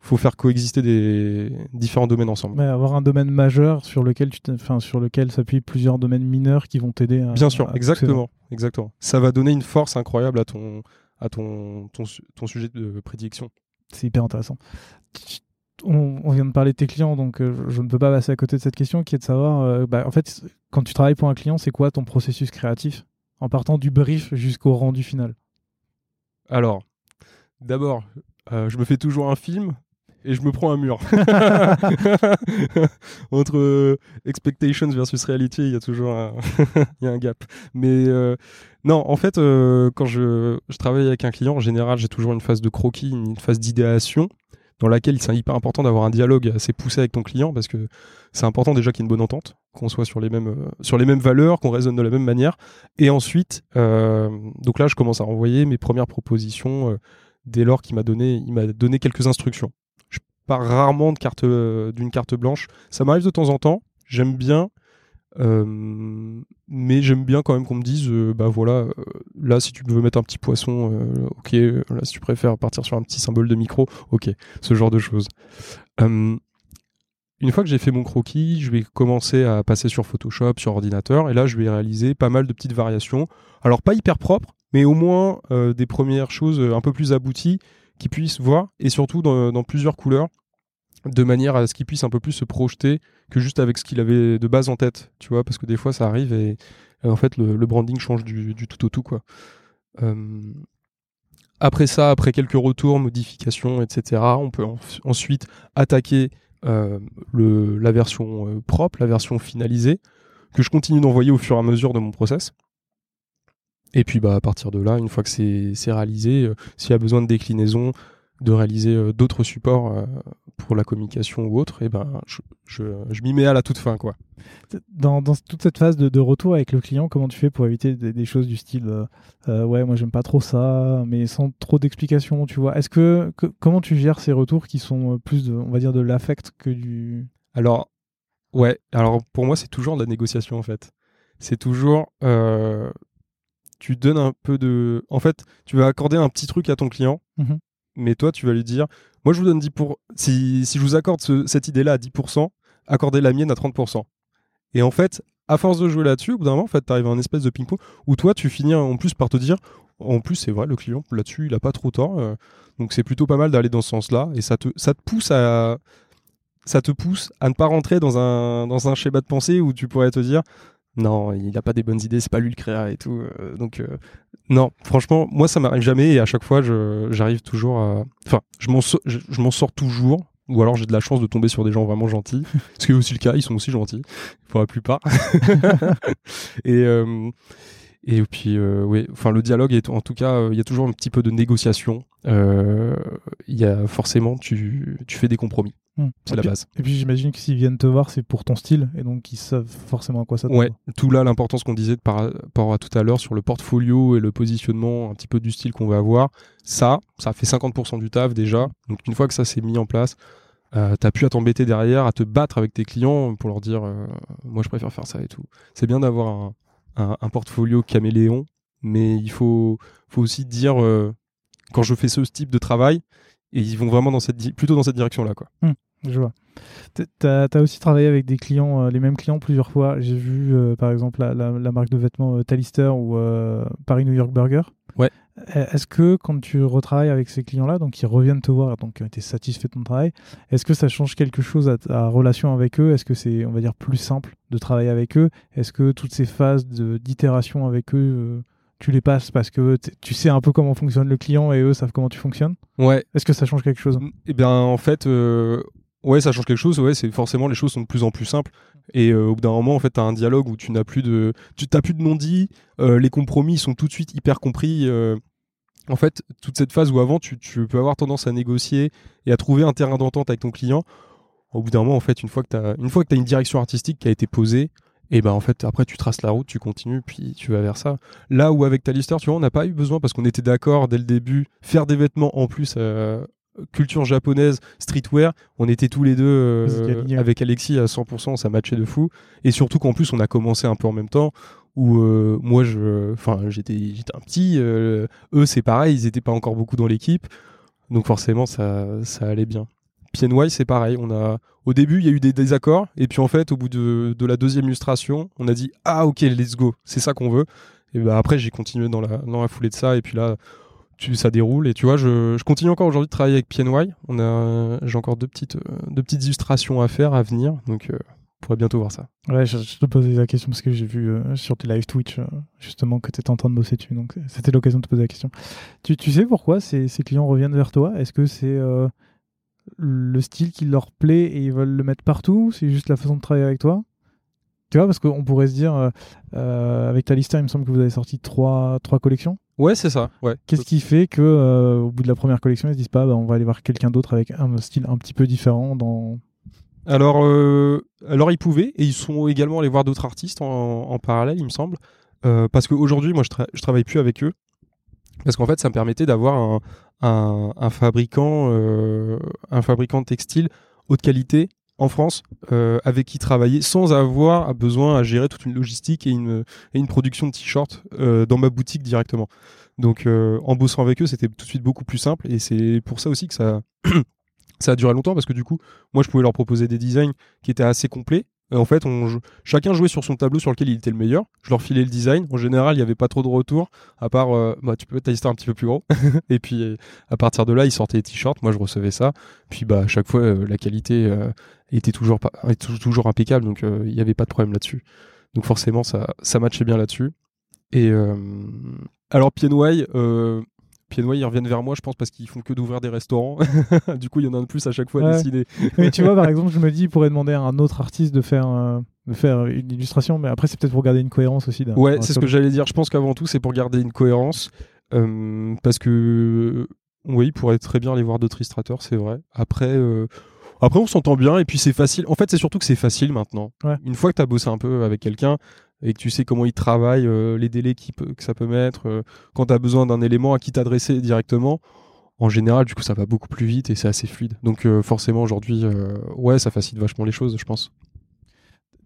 faut faire coexister des différents domaines ensemble. avoir un domaine majeur sur lequel tu enfin, sur lequel s'appuient plusieurs domaines mineurs qui vont t'aider à. Bien sûr, exactement, exactement. Ça va donner une force incroyable à ton à ton, ton, ton sujet de prédiction. C'est hyper intéressant on, vient de parler de tes clients, donc euh, je ne peux pas passer à côté de cette question qui est de savoir, euh, bah, en fait, quand tu travailles pour un client, c'est quoi ton processus créatif en partant du brief jusqu'au rendu final? Alors, d'abord, euh, je me fais toujours un film et je me prends un mur. <laughs> Entre expectations versus reality, il y a toujours un, <laughs> y a un gap. Mais non, en fait, quand je, je travaille avec un client, en général, j'ai toujours une phase de croquis, une phase d'idéation dans laquelle c'est hyper important d'avoir un dialogue assez poussé avec ton client parce que c'est important déjà qu'il y ait une bonne entente, qu'on soit sur les mêmes, euh, valeurs, qu'on raisonne de la même manière. Et ensuite, euh, donc là, je commence à envoyer mes premières propositions euh, dès lors qu'il m'a donné, quelques instructions. Je pars rarement d'une carte blanche. Ça m'arrive de temps en temps. J'aime bien euh, mais j'aime bien quand même qu'on me dise, euh, bah voilà, euh, là si tu veux mettre un petit poisson, ok, là si tu préfères partir sur un petit symbole de micro, ok, ce genre de choses. une fois que j'ai fait mon croquis, je vais commencer à passer sur Photoshop, sur ordinateur, et là je vais réaliser pas mal de petites variations. Alors pas hyper propres, mais au moins des premières choses un peu plus abouties qui puissent voir, et surtout dans plusieurs couleurs de manière à ce qu'il puisse un peu plus se projeter que juste avec ce qu'il avait de base en tête, tu vois, parce que des fois ça arrive et, en fait le, branding change du, tout au tout, quoi. Euh, après ça, après quelques retours, modifications, etc., on peut ensuite attaquer euh, le, la version euh, propre, la version finalisée, que je continue d'envoyer au fur et à mesure de mon process. Et puis bah, à partir de là, une fois que c'est réalisé, s'il y a besoin de déclinaison, de réaliser euh, d'autres supports euh, pour la communication ou autre, et ben je, je, m'y mets à la toute fin quoi. Dans, dans toute cette phase de, de, retour avec le client, comment tu fais pour éviter des, choses du style euh, ouais moi j'aime pas trop ça, mais sans trop d'explications, tu vois? Est-ce que, comment tu gères ces retours qui sont plus de, on va dire de l'affect que du Alors ouais, alors pour moi c'est toujours de la négociation en fait. C'est toujours tu donnes un peu de. En fait, tu vas accorder un petit truc à ton client. Mmh mais toi, tu vas lui dire Moi, je vous donne 10%. Pour... Si, je vous accorde cette idée-là à 10%, accordez la mienne à 30%. Et en fait, à force de jouer là-dessus, au bout d'un moment, en fait, tu arrives à un espèce de ping-pong où toi, tu finis en plus par te dire En plus, c'est vrai, le client, là-dessus, il a pas trop tort. Euh, donc, c'est plutôt pas mal d'aller dans ce sens-là. Et ça te, ça te pousse à. Ça te pousse à ne pas rentrer dans un, dans un schéma de pensée où tu pourrais te dire non, il n'a pas des bonnes idées, c'est pas lui le créa et tout. Euh, donc, euh, non, franchement, moi, ça m'arrive jamais et à chaque fois, j'arrive toujours à. Enfin, je m'en sors toujours. Ou alors j'ai de la chance de tomber sur des gens vraiment gentils. <laughs> Ce qui est aussi le cas, ils sont aussi gentils, pour la plupart. <laughs> et, euh, Et puis, euh, oui, enfin, le dialogue est, en tout cas, euh, il y a toujours un petit peu de négociation. Il y a forcément, tu, tu fais des compromis. Hmm. C'est la puis- base. Et puis j'imagine que s'ils viennent te voir, c'est pour ton style, et donc ils savent forcément à quoi ça Ouais, tout là, l'importance qu'on disait par rapport à tout à l'heure sur le portfolio et le positionnement un petit peu du style qu'on va avoir, ça, ça fait 50% du taf déjà. Donc une fois que ça s'est mis en place, euh, t'as plus à t'embêter derrière, à te battre avec tes clients pour leur dire, euh, moi je préfère faire ça et tout. C'est bien d'avoir un, un- un portfolio caméléon, mais il faut, faut aussi dire, euh, quand je fais ce type de travail, et ils vont vraiment dans cette, plutôt dans cette direction-là, quoi. Je vois. T- T'as as aussi travaillé avec des clients, euh, les mêmes clients plusieurs fois. J'ai vu euh, par exemple la, la- la marque de vêtements euh, Talister ou euh, Paris New York Burger. Ouais. Est-ce que quand tu retravailles avec ces clients-là, donc ils reviennent te voir, donc tu es satisfait de ton travail, est-ce que ça change quelque chose à ta relation avec eux? Est-ce que c'est, on va dire, plus simple de travailler avec eux? Est-ce que toutes ces phases d'itération avec eux, tu les passes parce que tu sais un peu comment fonctionne le client et eux savent comment tu fonctionnes? Ouais, Est-ce que ça change quelque chose? Eh bien, en fait, euh, ouais, ça change quelque chose. Ouais, c'est forcément les choses sont de plus en plus simples. Et euh, au bout d'un moment, en fait, t'as un dialogue où tu n'as plus de, tu non-dit. euh, les compromis sont tout de suite hyper compris. euh. en fait, toute cette phase où avant, tu, tu peux avoir tendance à négocier et à trouver un terrain d'entente avec ton client. Au bout d'un moment, en fait, une fois que t'as, une t'as une direction artistique qui a été posée, et ben en fait, après, tu traces la route, tu continues, puis tu vas vers ça. Là où avec Talister, tu vois, on n'a pas eu besoin parce qu'on était d'accord dès le début, faire des vêtements en plus. Culture japonaise, streetwear, on était tous les deux euh, avec Alexis à 100%, ça matchait de fou. Et surtout qu'en plus, on a commencé un peu en même temps, où euh, moi, je, enfin, j'étais, j'étais un petit, euh, eux, c'est pareil, ils n'étaient pas encore beaucoup dans l'équipe, donc forcément, ça, ça allait bien. PNY, c'est pareil, on a, au début, il y a eu des désaccords, et puis en fait, au bout de, de la deuxième illustration, on a dit, ah ok, let's go, c'est ça qu'on veut. Et ben après, j'ai continué dans la, dans la foulée de ça, et puis là, ça déroule. Et tu vois je, continue encore aujourd'hui de travailler avec PNY j'ai encore deux petites euh, deux petites illustrations à faire à venir. Donc euh, on pourrait bientôt voir ça. Ouais, je, te posais la question parce que j'ai vu euh, sur tes live Twitch justement que tu étais en train de bosser dessus, donc c'était l'occasion de te poser la question. Tu, sais pourquoi ces, clients reviennent vers toi? Est-ce que c'est le style qui leur plaît et ils veulent le mettre partout C'est juste la façon de travailler avec toi? Tu vois, parce qu'on pourrait se dire, avec Talister, il me semble que vous avez sorti trois collections. Ouais c'est ça ouais Qu'est-ce qui fait que euh, au bout de la première collection, ils se disent pas, bah, on va aller voir quelqu'un d'autre avec un style un petit peu différent dans. alors euh, alors ils pouvaient et ils sont également allés voir d'autres artistes en, en parallèle il me semble Euh, parce qu'aujourd'hui moi je, tra- je travaille plus avec eux parce qu'en fait ça me permettait d'avoir un, un, un fabricant un fabricant de textile haute qualité en France euh, avec qui travailler sans avoir besoin à gérer toute une logistique et une, production de t-shirts euh, dans ma boutique directement. Donc euh, en bossant avec eux, c'était tout de suite beaucoup plus simple et c'est pour ça aussi que ça, <clears throat> ça a duré longtemps parce que du coup, moi je pouvais leur proposer des designs qui étaient assez complets. En fait, chacun jouait sur son tableau sur lequel il était le meilleur. Je leur filais le design. En général, il n'y avait pas trop de retours, à part euh, bah, tu peux mettre ta liste un petit peu plus gros. <laughs> et puis à partir de là, ils sortaient les t-shirts. Moi, je recevais ça. Puis bah, à chaque fois, euh, la qualité euh, était toujours, toujours impeccable. Donc euh, il n'y avait pas de problème là-dessus. Donc forcément, ça, matchait bien là-dessus. Et alors, PNY, euh, PNY, ils reviennent vers moi, je pense, parce qu'ils font que d'ouvrir des restaurants. <laughs> du coup, il y en a un de plus à chaque fois à Ouais. dessiner. Mais tu vois, par exemple, je me dis, il pourrait demander à un autre artiste de faire, euh, de faire une illustration, mais après, c'est peut-être pour garder une cohérence aussi. Ouais, c'est ce que j'allais dire. Je pense qu'avant tout, c'est pour garder une cohérence. euh, parce que, oui, il pourrait très bien aller voir d'autres illustrateurs, c'est vrai. Après, euh, après on s'entend bien et puis c'est facile. En fait, c'est surtout que c'est facile maintenant. Ouais. Une fois que tu as bossé un peu avec quelqu'un et que tu sais comment il travaille, euh, les délais qu'il peut- que ça peut mettre, euh, quand tu as besoin d'un élément à qui t'adresser directement, en général, du coup, ça va beaucoup plus vite et c'est assez fluide. Donc, euh, forcément, aujourd'hui, ouais, ça facilite vachement les choses, je pense.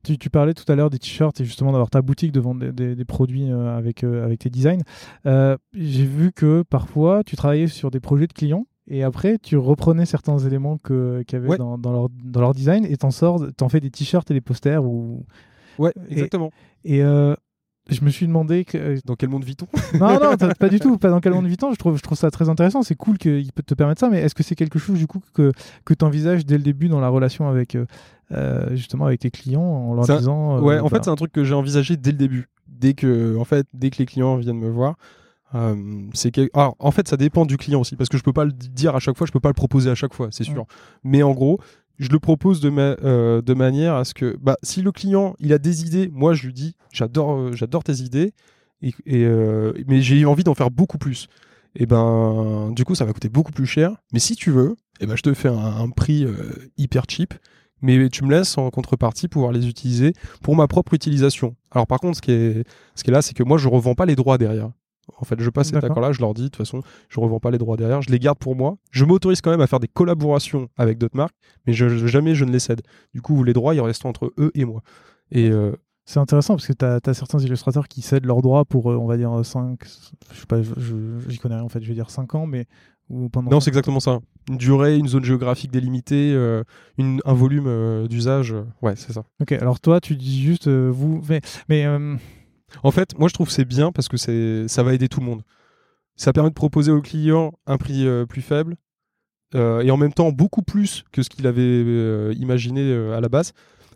Tu, tu parlais tout à l'heure des t-shirts et justement d'avoir ta boutique de vendre des, des- des produits avec, avec tes designs. J'ai vu que parfois tu travaillais sur des projets de clients et après tu reprenais certains éléments qu'il y avait Ouais. dans, dans leur, dans leur design et t'en sors, t'en fais des t-shirts et des posters. Ou... Ouais, exactement. Et euh, je me suis demandé que, euh, Dans quel monde vit-on? Non, non, pas du <laughs> tout, pas dans quel monde vit-on. Je trouve, je trouve ça très intéressant. C'est cool qu'il peut te permettre ça, mais est-ce que c'est quelque chose du coup que, que tu envisages dès le début dans la relation avec euh, justement avec tes clients en leur disant Ouais, en bah, fait, c'est un truc que j'ai envisagé dès le début. Dès que, en fait, dès que les clients viennent me voir, euh, c'est que... Alors, en fait, ça dépend du client aussi, parce que je peux pas le dire à chaque fois, je peux pas le proposer à chaque fois, c'est sûr. Mais en gros, je le propose de, ma- euh, de manière à ce que, bah, si le client il a des idées, moi je lui dis, j'adore, euh, j'adore tes idées. et, mais j'ai envie d'en faire beaucoup plus. Et ben, du coup, ça va coûter beaucoup plus cher. Mais si tu veux, et ben, je te fais un, prix euh, hyper cheap. Mais tu me laisses en contrepartie pouvoir les utiliser pour ma propre utilisation. Alors par contre, ce qui est, ce qui est là, c'est que moi, je revends pas les droits derrière. En fait, je passe cet accord-là, je leur dis, de toute façon, je revends pas les droits derrière, je les garde pour moi. Je m'autorise quand même à faire des collaborations avec d'autres marques, mais je, jamais je ne les cède. Du coup, les droits, ils restent entre eux et moi. Et euh, c'est intéressant parce que tu as, certains illustrateurs qui cèdent leurs droits pour, euh, on va dire, 5, je sais pas, j'y connais rien en fait, je vais dire 5 ans, mais. Ou pendant non, c'est exactement ça. Une durée, une zone géographique délimitée, euh, une, un volume euh, d'usage. ouais, c'est ça. Ok, alors toi, tu dis juste, vous. Mais. mais En fait, moi, je trouve c'est bien parce que ça va aider tout le monde. Ça permet de proposer au client un prix plus faible et en même temps beaucoup plus que ce qu'il avait imaginé à la base.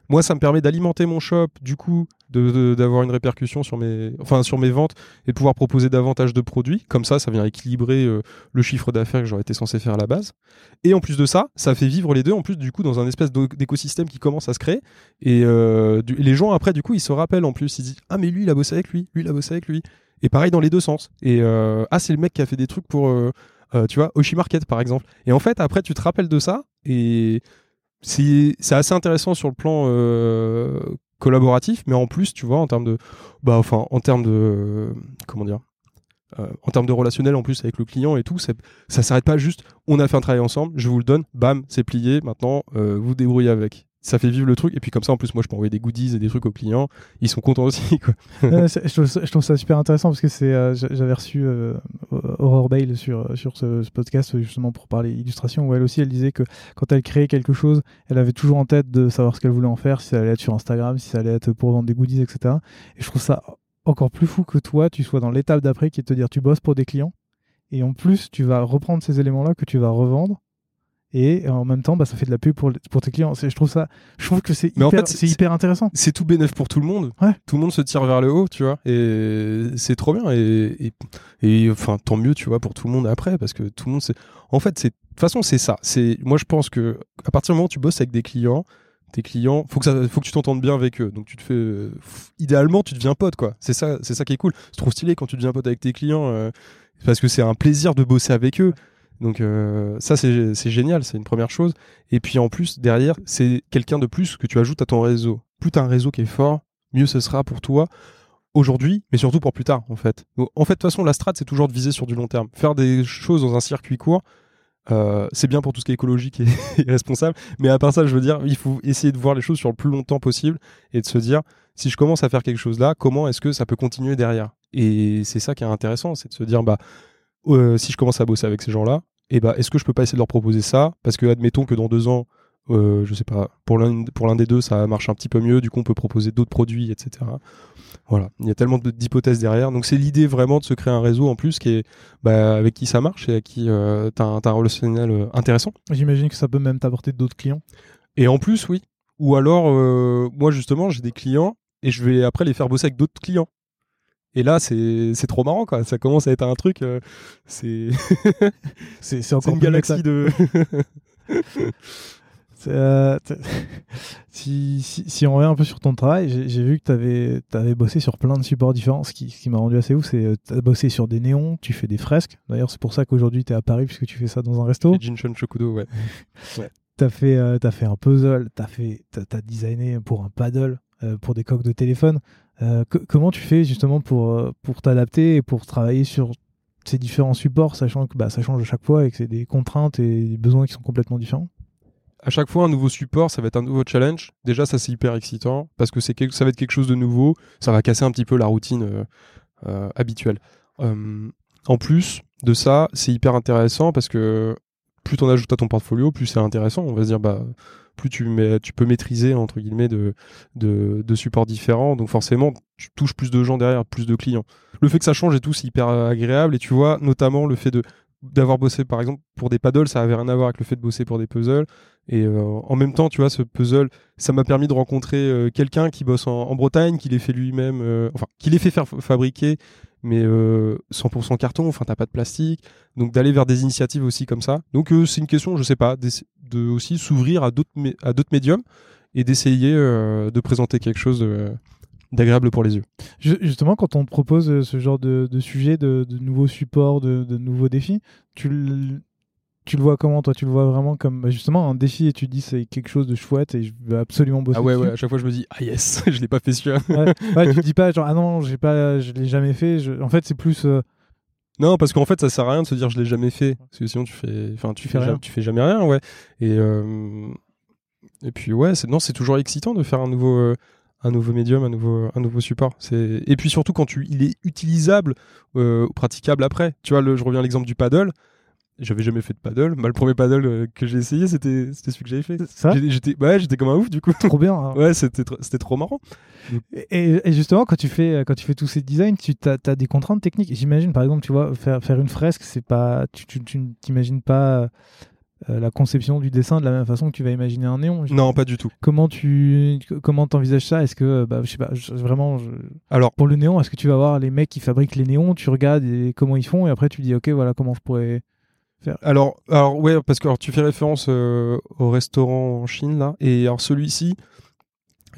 Moi, ça me permet d'alimenter mon shop, du coup, d'avoir une répercussion sur mes, ventes et pouvoir proposer davantage de produits. Comme ça, ça vient équilibrer euh, le chiffre d'affaires que j'aurais été censé faire à la base. Et en plus de ça, ça fait vivre les deux, en plus, du coup, dans un espèce d'écosystème qui commence à se créer. Et euh, les gens, après, du coup, ils se rappellent en plus. Ils disent Ah, mais lui, il a bossé avec lui, lui, il a bossé avec lui. Et pareil dans les deux sens. Et euh, Ah, c'est le mec qui a fait des trucs pour. tu vois, Oshi Market par exemple. Et en fait, après, tu te rappelles de ça et c'est assez intéressant sur le plan euh, collaboratif, mais en plus, tu vois, en termes de, bah, enfin, en termes de, comment dire, euh, en termes de relationnel en plus avec le client et tout, ça s'arrête pas juste. On a fait un travail ensemble, je vous le donne, bam, c'est plié. Maintenant, euh, vous débrouillez avec ça fait vivre le truc. Et puis comme ça, en plus, moi, je peux envoyer des goodies et des trucs aux clients. Ils sont contents aussi. Quoi. je, trouve, ça super intéressant parce que c'est, euh, j'avais reçu euh, Aurore Bale sur, sur ce, podcast justement pour parler illustration où elle aussi, elle disait que quand elle créait quelque chose, elle avait toujours en tête de savoir ce qu'elle voulait en faire, si ça allait être sur Instagram, si ça allait être pour vendre des goodies, etc. Et je trouve ça encore plus fou que toi, tu sois dans l'étape d'après qui est de te dire tu bosses pour des clients. Et en plus, tu vas reprendre ces éléments-là que tu vas revendre et en même temps bah, ça fait de la pub pour, pour tes clients. Je trouve ça je trouve que c'est hyper, c'est hyper intéressant. c'est tout bénéf pour tout le monde. Tout le monde se tire vers le haut tu vois. Et c'est trop bien. Et, et, enfin tant mieux tu vois pour tout le monde après parce que tout le monde c'est en fait c'est de toute façon c'est ça. C'est moi je pense que à partir du moment où tu bosses avec des clients tes clients faut que ça faut que tu t'entendes bien avec eux. Donc tu te fais idéalement tu deviens pote quoi. C'est ça c'est ça qui est cool. C'est trop stylé quand tu deviens pote avec tes clients euh, parce que c'est un plaisir de bosser avec eux donc euh, ça c'est génial, c'est une première chose. Et puis en plus derrière c'est quelqu'un de plus que tu ajoutes à ton réseau. Plus tu as un réseau qui est fort, mieux ce sera pour toi aujourd'hui, mais surtout pour plus tard en fait. en fait de toute façon la strat c'est toujours de viser sur du long terme. Faire des choses dans un circuit court, euh, c'est bien pour tout ce qui est écologique <laughs> et, responsable, mais à part ça je veux dire il faut essayer de voir les choses sur le plus longtemps possible et de se dire si je commence à faire quelque chose là, comment est-ce que ça peut continuer derrière? Et c'est ça qui est intéressant, c'est de se dire bah euh, si je commence à bosser avec ces gens-là, et eh bah, est-ce que je peux pas essayer de leur proposer ça? Parce que admettons que dans deux ans, euh, je sais pas, pour l'un pour l'un des deux, ça marche un petit peu mieux. Du coup, on peut proposer d'autres produits, etc. Voilà, il y a tellement d'hypothèses derrière. Donc c'est l'idée vraiment de se créer un réseau en plus qui est bah, avec qui ça marche et à qui euh, tu as, un relationnel euh, intéressant. J'imagine que ça peut même t'apporter d'autres clients. Et en plus, oui. Ou alors, moi justement, j'ai des clients et je vais après les faire bosser avec d'autres clients. Et là, c'est trop marrant, quoi. Ça commence à être un truc. Euh, c'est <laughs> c'est encore une galaxie de. <laughs> Euh, <laughs> si, si, on revient un peu sur ton travail, j'ai vu que tu avais, avais, bossé sur plein de supports différents. Ce qui, qui m'a rendu assez ouf, c'est que euh, tu as bossé sur des néons, tu fais des fresques. D'ailleurs, c'est pour ça qu'aujourd'hui tu es à Paris, puisque tu fais ça dans un resto. Jinshan Shokudo, ouais. ouais. Tu as, fait, as fait un puzzle, tu as, as, designé pour un paddle, pour des coques de téléphone. Euh, comment tu fais justement pour, euh, pour t'adapter et pour travailler sur ces différents supports, sachant que bah, ça change à chaque fois et que c'est des contraintes et des besoins qui sont complètement différents? À chaque fois un nouveau support, ça va être un nouveau challenge. Déjà, ça c'est hyper excitant parce que c'est ça va être quelque chose de nouveau. Ça va casser un petit peu la routine euh, habituelle. en plus de ça, c'est hyper intéressant parce que plus tu en ajoutes à ton portfolio, plus c'est intéressant. On va se dire bah plus tu, peux maîtriser entre guillemets de, supports différents. Donc forcément, tu touches plus de gens derrière, plus de clients. Le fait que ça change et tout, c'est hyper agréable. Et tu vois, notamment le fait d'avoir bossé par exemple pour des paddles, ça avait rien à voir avec le fait de bosser pour des puzzles. Et euh, en même temps, tu vois, ce puzzle, ça m'a permis de rencontrer euh, quelqu'un qui bosse en, Bretagne, qui les fait lui-même, euh, enfin, qui les fait faire fabriquer, mais 100% carton, enfin, t'as pas de plastique. Donc d'aller vers des initiatives aussi comme ça. Donc c'est une question, je sais pas, de aussi s'ouvrir à d'autres médiums et d'essayer de présenter quelque chose d'agréable pour les yeux. Ju- Justement, quand on propose euh, ce genre de, sujet, de, nouveaux supports, de, de nouveaux défis, tu tu le vois comment toi Tu le vois vraiment comme bah, justement un défi et tu te dis c'est quelque chose de chouette et je veux absolument bosser Ah ouais, dessus. ouais, à chaque fois je me dis, ah yes, <laughs> je l'ai pas fait celui-là. Ouais, ouais, tu te dis pas genre ah non, j'ai pas, je l'ai jamais fait. je- En fait, c'est plus euh, Non, parce qu'en fait, ça sert à rien de se dire je l'ai jamais fait, parce que sinon tu fais, enfin, tu, Tu fais fais ja- rien. tu fais jamais rien, ouais. Et euh, et puis ouais, c'est non, c'est toujours excitant de faire un nouveau, euh, un nouveau médium, un nouveau, un nouveau support. C'est et puis surtout quand tu, il est utilisable, euh, praticable après. Tu vois, le, je reviens à l'exemple du paddle. J'avais jamais fait de paddle. Bah, le premier paddle euh, que j'ai essayé, c'était, celui que j'avais fait. ça, J'étais, ouais, j'étais comme un ouf du coup. trop bien. hein. Ouais, c'était, tr- trop marrant. Et, et justement, quand tu fais quand tu fais tous ces designs, tu as, des contraintes techniques. J'imagine, par exemple, tu vois, faire faire une fresque, c'est pas, tu tu, tu t'imagines pas euh, la conception du dessin de la même façon que tu vas imaginer un néon. Non, pas du tout. Comment tu comment t'envisages ça? Est-ce que bah, je sais pas, je- vraiment je- Alors, pour le néon, est-ce que tu vas voir les mecs qui fabriquent les néons, tu regardes et comment ils font et après tu dis ok voilà comment je pourrais Alors, alors ouais, parce que alors, tu fais référence euh, au restaurant en Chine là, et alors celui-ci,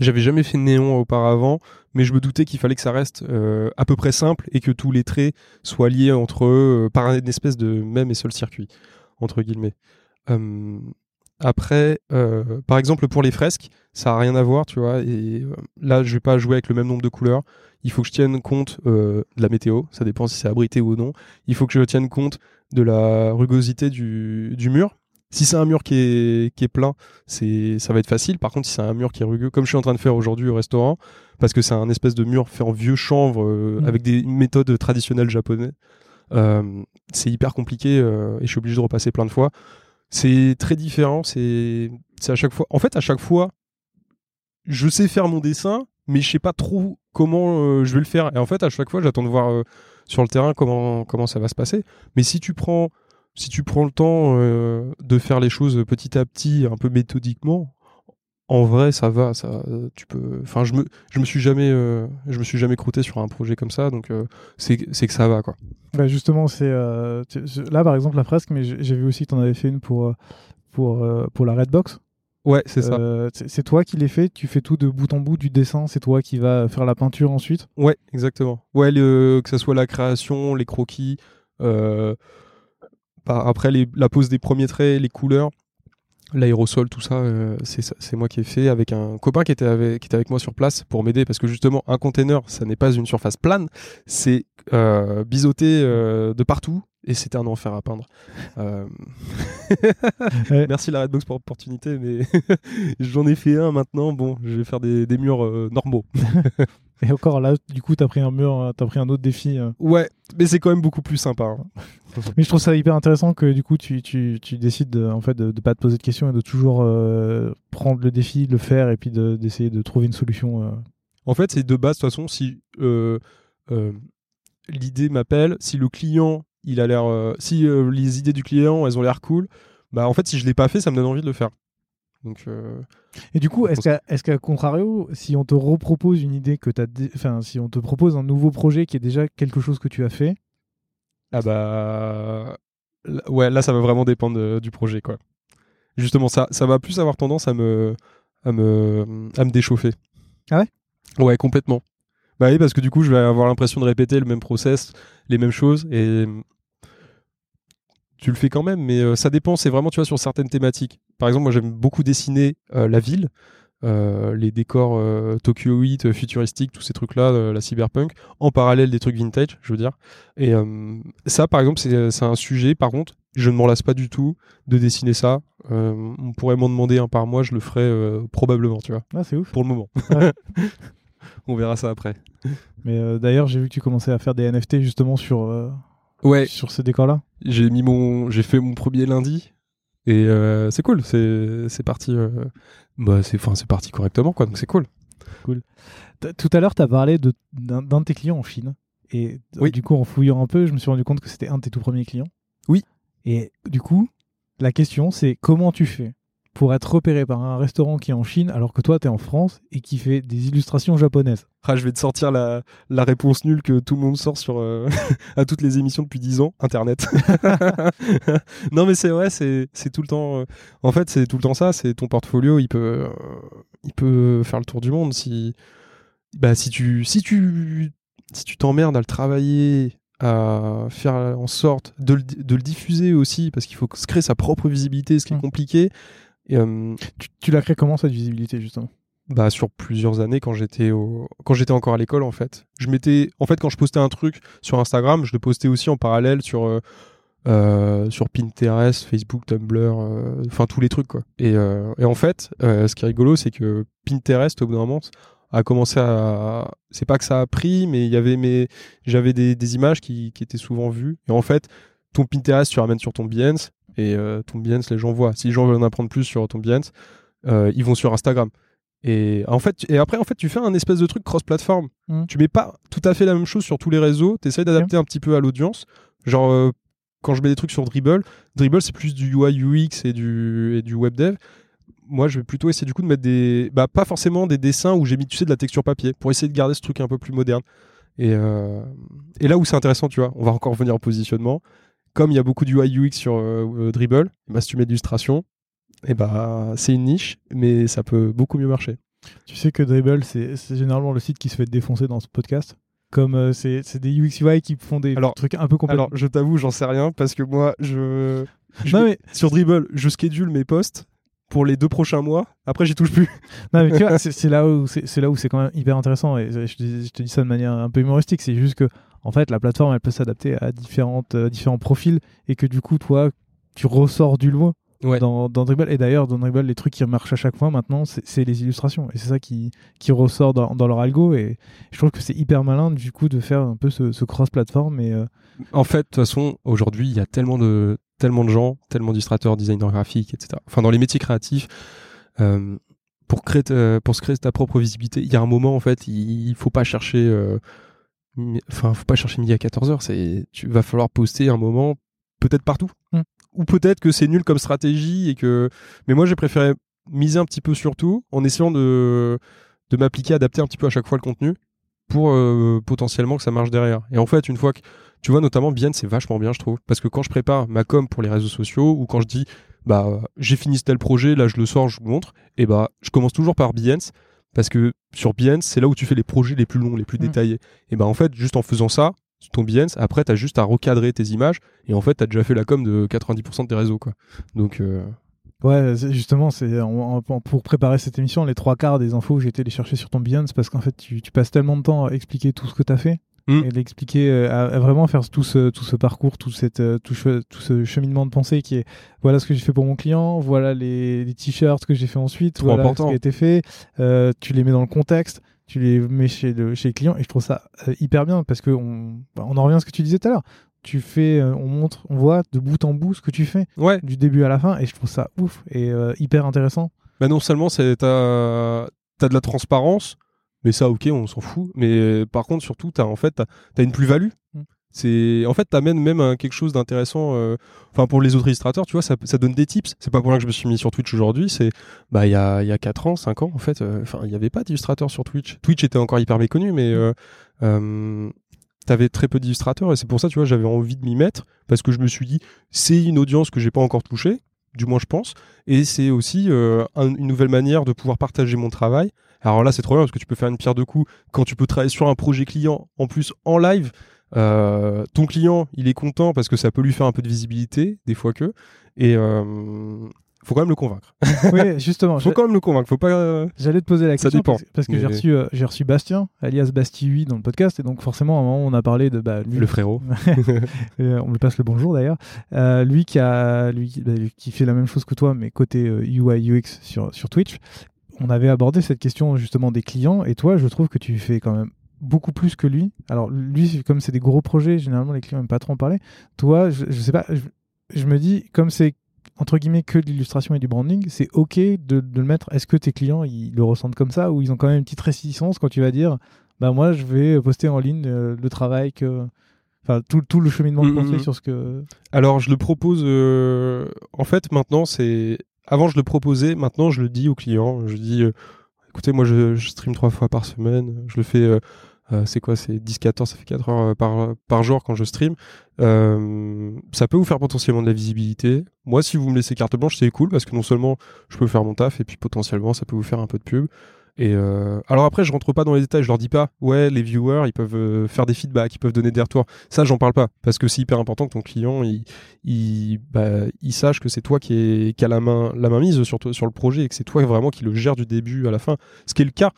j'avais jamais fait de néon auparavant, mais je me doutais qu'il fallait que ça reste euh, à peu près simple et que tous les traits soient liés entre eux euh, par une espèce de même et seul circuit entre guillemets. Après, par exemple pour les fresques, ça a rien à voir, tu vois. Et là, je vais pas jouer avec le même nombre de couleurs. Il faut que je tienne compte de la météo. Ça dépend si c'est abrité ou non. Il faut que je tienne compte de la rugosité du, du mur. Si c'est un mur qui est, qui est plein, c'est, ça va être facile. Par contre, si c'est un mur qui est rugueux, comme je suis en train de faire aujourd'hui au restaurant, parce que c'est un espèce de mur fait en vieux chanvre euh, Mhm. avec des méthodes traditionnelles japonaises, euh, c'est hyper compliqué euh, et je suis obligé de repasser plein de fois. C'est très différent. C'est, c'est à chaque fois. En fait, à chaque fois, je sais faire mon dessin, mais je sais pas trop comment je vais le faire. Et en fait, à chaque fois, j'attends de voir sur le terrain comment comment ça va se passer. Mais si tu prends si tu prends le temps euh, de faire les choses petit à petit, un peu méthodiquement, en vrai, ça va. Ça, tu peux. Enfin, je me je me suis jamais euh, je me suis jamais croûté sur un projet comme ça, donc euh, c'est que ça va quoi. Bah, justement, c'est euh, là par exemple la fresque, mais j'ai vu aussi que tu en avais fait une pour pour pour la Redbox. Ouais, c'est ça. Euh, c'est toi qui l'as fait, tu fais tout de bout en bout du dessin, c'est toi qui vas faire la peinture ensuite? Ouais, exactement. Ouais, le- que ce soit la création, les croquis, euh, après les- la pose des premiers traits, les couleurs, l'aérosol, tout ça, euh, c'est ça- c'est moi qui ai fait avec un copain qui était avec, qui était avec moi sur place pour m'aider parce que justement un container, ça n'est pas une surface plane, c'est biseauté de partout et c'était un enfer à peindre. Euh, Ouais. <laughs> <laughs> Merci la Redbox pour l'opportunité, mais <laughs> j'en ai fait un maintenant. Bon, je vais faire des, des murs euh, normaux. Et encore là, du coup, t'as pris un mur, euh, t'as pris un autre défi. euh. Ouais, mais c'est quand même beaucoup plus sympa. hein. Mais je trouve ça hyper intéressant que du coup, tu, tu, tu décides de, en fait de, de pas te poser de questions et de toujours prendre le défi, le faire et puis de- d'essayer de, trouver une solution. En fait, c'est de base, de toute façon, si l'idée m'appelle, si le client, il a l'air, euh, si euh, les idées du client, elles ont l'air cool, bah en fait, si je l'ai pas fait, ça me donne envie de le faire. Donc, euh, Et du coup, est-ce qu'à est contrario, si on te repropose une idée que t'as, dé- enfin, si on te propose un nouveau projet qui est déjà quelque chose que tu as fait, ah bah, là- ouais, là, ça va vraiment dépendre de- du projet, quoi. Justement, ça, ça va plus avoir tendance à me, à me, à me déchauffer. Ah ouais? Ouais, complètement. Bah oui, parce que du coup, je vais avoir l'impression de répéter le même process, les mêmes choses, et tu le fais quand même, mais euh, ça dépend. C'est vraiment, tu vois, sur certaines thématiques. Par exemple, moi, j'aime beaucoup dessiner euh, la ville, euh, les décors Tokyoïdes, euh, futuristiques, tous ces trucs-là, la cyberpunk, en parallèle des trucs vintage, je veux dire. Et ça, par exemple, c'est c'est un sujet. Par contre, je ne m'en lasse pas du tout de dessiner ça. On pourrait m'en demander un par mois, je le ferai euh, probablement, tu vois, ah, c'est ouf. pour le moment. Ouais. <laughs> on verra ça après. Mais euh, d'ailleurs, j'ai vu que tu commençais à faire des NFT justement sur, euh, Ouais, sur ces décors-là. j'ai mis mon, j'ai fait mon premier lundi et euh, c'est cool. C'est, c'est parti. euh, bah, c'est, enfin, c'est parti correctement, quoi. Donc c'est cool. T- Tout à l'heure, tu as parlé de- d'un de tes clients en Chine. Et Oui. du coup, en fouillant un peu, je me suis rendu compte que c'était un de tes tout premiers clients. Oui. Et du coup, la question, c'est comment tu fais pour être repéré par un restaurant qui est en Chine alors que toi, tu es en France et qui fait des illustrations japonaises Ah, je vais te sortir la, la réponse nulle que tout le monde sort sur euh, <laughs> à toutes les émissions depuis 10 ans, Internet. <laughs> non, mais c'est vrai, c'est, tout le temps. euh, en fait, c'est tout le temps ça. C'est ton portfolio, il peut, euh, il peut faire le tour du monde si. bah, si tu si tu si tu t'emmerdes à le travailler, à faire en sorte de le, de le diffuser aussi, parce qu'il faut se créer sa propre visibilité, ce qui est Mm. compliqué. Et, euh, Tu, tu l'as créé comment cette visibilité justement? bah, sur plusieurs années quand j'étais au... quand j'étais encore à l'école en fait. Je m'étais en fait quand je postais un truc sur Instagram, je le postais aussi en parallèle sur euh, euh, sur Pinterest, Facebook, Tumblr, euh, enfin tous les trucs quoi. Et, euh, et en fait, ce qui est rigolo, c'est que Pinterest au bout d'un moment a commencé à c'est pas que ça a pris, mais il y avait mes j'avais des, des images qui, qui étaient souvent vues. Et en fait, ton Pinterest tu ramènes sur ton Behance et euh, ton Behance les gens voient. Si les gens veulent en apprendre plus sur ton Behance, euh, ils vont sur Instagram. Et en fait, et après, en fait, tu fais un espèce de truc cross-platform. Mhm. Tu mets pas tout à fait la même chose sur tous les réseaux. Tu essaies d'adapter un petit peu à l'audience. Genre, euh, quand je mets des trucs sur Dribble, Dribble, c'est plus du UI, UX et du, et du web dev. Moi, je vais plutôt essayer du coup de mettre des. Bah, pas forcément des dessins où j'ai mis, tu sais, de la texture papier pour essayer de garder ce truc un peu plus moderne. Et, euh, et là où c'est intéressant, tu vois, on va encore revenir au positionnement. Comme il y a beaucoup du UI, UX sur euh, euh, Dribble, bah, si tu mets de l'illustration, et bah, c'est une niche, mais ça peut beaucoup mieux marcher. Tu sais que Dribble, c'est généralement le site qui se fait défoncer dans ce podcast. Comme euh, c'est c'est des UX UI qui font des Alors- trucs un peu complexes. Alors, je t'avoue, j'en sais rien parce que moi, je, je- non, mais, sur Dribble, je schedule mes posts pour les deux prochains mois. Après, j'y touche plus. <laughs> non, mais tu vois, <laughs> c'est là où c'est là où c'est quand même hyper intéressant. Et je, te- je te dis ça de manière un peu humoristique. C'est juste que, en fait, la plateforme, elle peut s'adapter à différentes, euh, différents profils et que du coup, toi, tu ressors du lot Ouais. dans, dans Dribble. Et d'ailleurs, dans Dribble, les trucs qui marchent à chaque fois maintenant, c'est c'est les illustrations. Et c'est ça qui, qui ressort dans, dans leur algo. Et je trouve que c'est hyper malin, du coup, de faire un peu ce, ce cross-platform. Et, euh, En fait, de toute façon, aujourd'hui, il y a tellement de, tellement de gens, tellement d'illustrateurs, designers graphiques, etc. Enfin, dans les métiers créatifs, euh, pour, créer ta- pour se créer ta propre visibilité, il y a un moment, en fait, il, il faut pas chercher. euh, Enfin, faut pas chercher midi à 14h. C'est, tu vas falloir poster un moment, peut-être partout. Mm. Ou peut-être que c'est nul comme stratégie et que. Mais moi, j'ai préféré miser un petit peu sur tout en essayant de, de m'appliquer, adapter un petit peu à chaque fois le contenu pour euh, potentiellement que ça marche derrière. Et en fait, une fois que tu vois, notamment Bien, c'est vachement bien, je trouve. Parce que quand je prépare ma com pour les réseaux sociaux ou quand je dis, bah, j'ai fini tel projet, là, je le sors, je vous montre, et bah, je commence toujours par Behance. Parce que sur Behance, c'est là où tu fais les projets les plus longs, les plus Mm. détaillés. Et bah, en fait, juste en faisant ça, ton Behance, après, t'as juste à recadrer tes images. Et en fait, t'as déjà fait la com de 90% de tes réseaux, quoi. Donc, euh, Ouais, justement, c'est pour préparer cette émission, les trois quarts des infos, j'ai été les chercher sur ton Behance parce qu'en fait, tu, tu passes tellement de temps à expliquer tout ce que tu as fait Mm. et l'expliquer, euh, à, à vraiment faire tout ce, tout ce parcours, tout, cette, euh, tout, tout ce cheminement de pensée qui est voilà ce que j'ai fait pour mon client, voilà les, les t-shirts que j'ai fait ensuite, Trop voilà important. ce qui a été fait, euh, tu les mets dans le contexte. Tu les mets chez le, chez le client et je trouve ça euh, hyper bien parce que on, bah, on en revient à ce que tu disais tout à l'heure. Tu fais, euh, on montre, on voit de bout en bout ce que tu fais ouais. du début à la fin et je trouve ça ouf et euh, hyper intéressant. Bah non seulement c'est t'as as de la transparence, mais ça ok on s'en fout. Mais euh, par contre surtout t'as en fait t'as as une plus-value. Mm. C'est en fait t'amènes même à quelque chose d'intéressant. euh, Enfin pour les autres illustrateurs tu vois ça, ça donne des tips. C'est pas pour rien que je me suis mis sur Twitch aujourd'hui. C'est bah il y a il y a quatre ans 5 ans en fait. euh, Enfin il y avait pas d'illustrateurs sur Twitch. Twitch était encore hyper méconnu mais euh, T'avais très peu d'illustrateurs et c'est pour ça, tu vois, j'avais envie de m'y mettre parce que je me suis dit, c'est une audience que j'ai pas encore touchée, du moins je pense, et c'est aussi euh, un- une nouvelle manière de pouvoir partager mon travail. Alors là, c'est trop bien parce que tu peux faire une pierre de coups quand tu peux travailler sur un projet client en plus en live. euh, ton client, il est content parce que ça peut lui faire un peu de visibilité, des fois que, et euh, faut quand même le convaincre. <laughs> oui, justement, faut quand même le convaincre. Faut pas. euh, j'allais te poser la Ça question dépend, parce, parce que j'ai reçu, euh, j'ai reçu Bastien, alias Basti dans le podcast, et donc forcément, à un moment, on a parlé de bah, lui, Le frérot. <laughs> Euh, on lui passe le bonjour d'ailleurs. Euh, lui qui a, lui, qui- bah, qui fait la même chose que toi, mais côté UI UX sur sur Twitch. On avait abordé cette question justement des clients, et toi, je trouve que tu fais quand même beaucoup plus que lui. Alors lui, comme c'est des gros projets, généralement les clients n'aiment pas trop en parler. Toi, je, je sais pas, je, je me dis comme c'est entre guillemets que de l'illustration et du branding, c'est ok de, de le mettre. Est-ce que tes clients ils le ressentent comme ça ou ils ont quand même une petite réticence quand tu vas dire, bah moi je vais poster en ligne euh, le travail que, enfin tout, tout le cheminement de Mhm, pensée mhm. sur ce que. Alors, je le propose. euh, En fait, maintenant, c'est. Avant, je le proposais. Maintenant, je le dis aux clients. Je dis euh, écoutez, moi, je, je stream trois fois par semaine. Je le fais. Euh, c'est quoi C'est 10-14, ça fait 4 heures euh, par, par jour quand je stream. Euh, ça peut vous faire potentiellement de la visibilité. Moi, si vous me laissez carte blanche, c'est cool parce que non seulement je peux faire mon taf et puis potentiellement ça peut vous faire un peu de pub. Et alors après, je rentre pas dans les détails, je leur dis pas, ouais, les viewers, ils peuvent faire des feedbacks, ils peuvent donner des retours. Ça, j'en parle pas, parce que c'est hyper important que ton client, il, il, bah, sache que c'est toi qui, est, qui a la main, la main mise sur, sur le projet et que c'est toi vraiment qui le gère du début à la fin. Ce qui est le cas.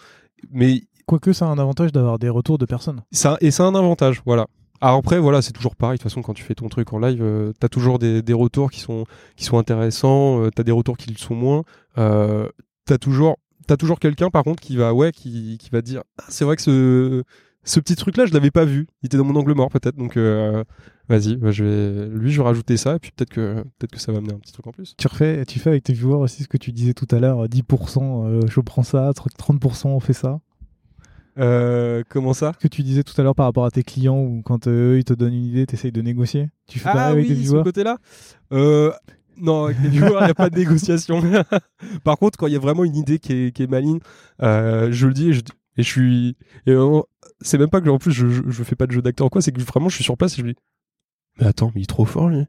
Mais Quoique ça a un avantage d'avoir des retours de personnes. ça, et c'est un avantage, voilà. Alors après, voilà, c'est toujours pareil. De toute façon, quand tu fais ton truc en live, euh, t'as toujours des, des retours qui sont, qui sont intéressants, euh, t'as des retours qui le sont moins. Euh, t'as toujours, t'as toujours quelqu'un, par contre, qui va, ouais, qui, qui va dire, ah, c'est vrai que ce, ce petit truc-là, je l'avais pas vu. Il était dans mon angle mort, peut-être. Donc, euh, vas-y, bah, je vais, lui, je vais rajouter ça, et puis peut-être que, peut-être que ça va amener un petit truc en plus. Tu refais, tu fais avec tes viewers aussi ce que tu disais tout à l'heure, 10% euh, je prends ça, 30% on fait ça. Euh, comment ça? Ce que tu disais tout à l'heure par rapport à tes clients ou quand euh, eux ils te donnent une idée, t'essayes de négocier? Tu fais pareil Ah avec tes oui, ce viewers? côté-là euh, Non, avec les viewers, il n'y a pas de négociation. <laughs> Par contre, quand il y a vraiment une idée qui est, qui est maligne, euh, je le dis et je, et je suis. et c'est même pas que en plus je, je, je fais pas de jeu d'acteur ou quoi, c'est que vraiment je suis sur place et je me dis Mais attends, mais il est trop fort lui.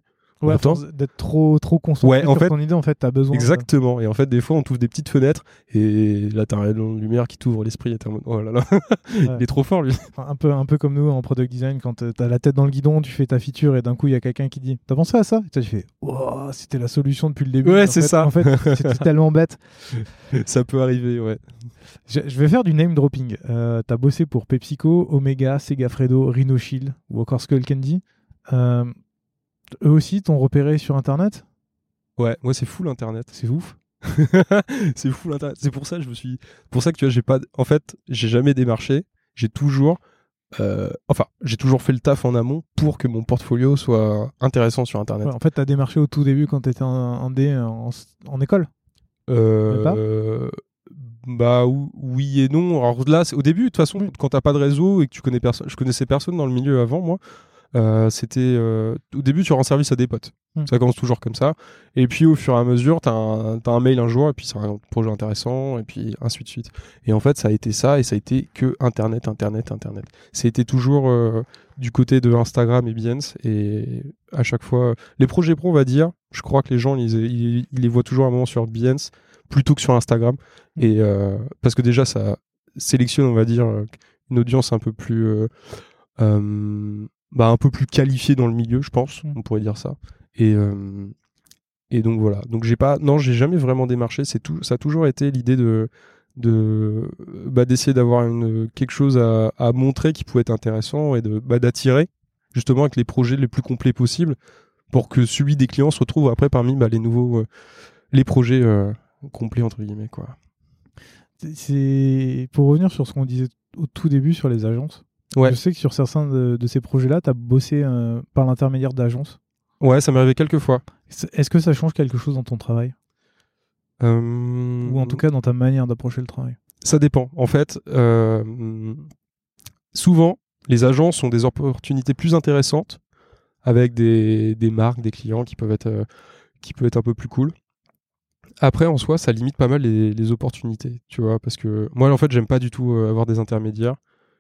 Ouais, d'être trop trop concentré Ouais, en sur fait- ton idée, en fait, t'as besoin. Exactement. Et en fait, des fois, on t'ouvre des petites fenêtres et là, t'as un rayon de lumière qui t'ouvre l'esprit et t'es en mode Oh là là, <laughs> il est trop fort lui. Un peu un peu comme nous en product design quand euh, t'as la tête dans le guidon, tu fais ta feature et d'un coup il y a quelqu'un qui dit "T'as pensé à ça? Et toi tu fais "Wow, c'était la solution depuis le début." Ouais, c'est ça. En fait, c'était <laughs> tellement bête. Ça peut arriver, ouais. Je, je vais faire du name dropping. Euh, T'as bossé pour PepsiCo, Omega, Segafredo, Rhino Shield ou encore Skull Candy. Euh, eux aussi t'ont repéré sur internet? Ouais, moi, c'est full internet. C'est ouf. <laughs> c'est fou l'internet. C'est pour ça que je me suis. Pour ça que tu vois, j'ai pas. En fait, j'ai jamais démarché. J'ai toujours. euh, Enfin, j'ai toujours fait le taf en amont pour que mon portfolio soit intéressant sur internet. Ouais, en fait, t'as démarché au tout début quand t'étais en, en D en, en école? Euh, bah ou- oui et non. Alors là, c'est- au début, de toute façon, Oui. quand t'as pas de réseau et que tu connais personne, je connaissais personne dans le milieu avant moi. Euh, c'était euh, au début tu rends service à des potes. Hmm. ça commence toujours comme ça. Et puis au fur et à mesure t'as un, t'as un mail un jour et puis c'est un projet intéressant et puis ainsi de suite. Et en fait ça a été ça et ça a été que internet internet internet. C'était toujours euh, du côté de Instagram et Behance et à chaque fois les projets pro on va dire je crois que les gens ils, ils- ils les voient toujours à un moment sur Behance plutôt que sur Instagram. Et euh, parce que déjà ça sélectionne on va dire une audience un peu plus euh, bah, un peu plus qualifiée dans le milieu je pense Mm. on pourrait dire ça et euh, et donc voilà donc j'ai pas non j'ai jamais vraiment démarché c'est tout ça a toujours été l'idée de de bah, d'essayer d'avoir une quelque chose à, à montrer qui pouvait être intéressant et de bah, d'attirer justement avec les projets les plus complets possibles pour que celui des clients se retrouve après parmi bah, les nouveaux euh, les projets euh, complets entre guillemets quoi C'est pour revenir sur ce qu'on disait au tout début sur les agences. Ouais. Je sais que sur certains de, de ces projets-là, t'as bossé euh, par l'intermédiaire d'agences. ouais ça m'est arrivé quelques fois Est-ce que ça change quelque chose dans ton travail? Euh, ou en tout cas dans ta manière d'approcher le travail? Ça dépend. En fait, euh, souvent, les agences ont des opportunités plus intéressantes avec des, des marques, des clients qui peuvent être, euh, qui peuvent être un peu plus cool. Après, en soi, ça limite pas mal les, les opportunités, tu vois, parce que moi, en fait, j'aime pas du tout euh, avoir des intermédiaires.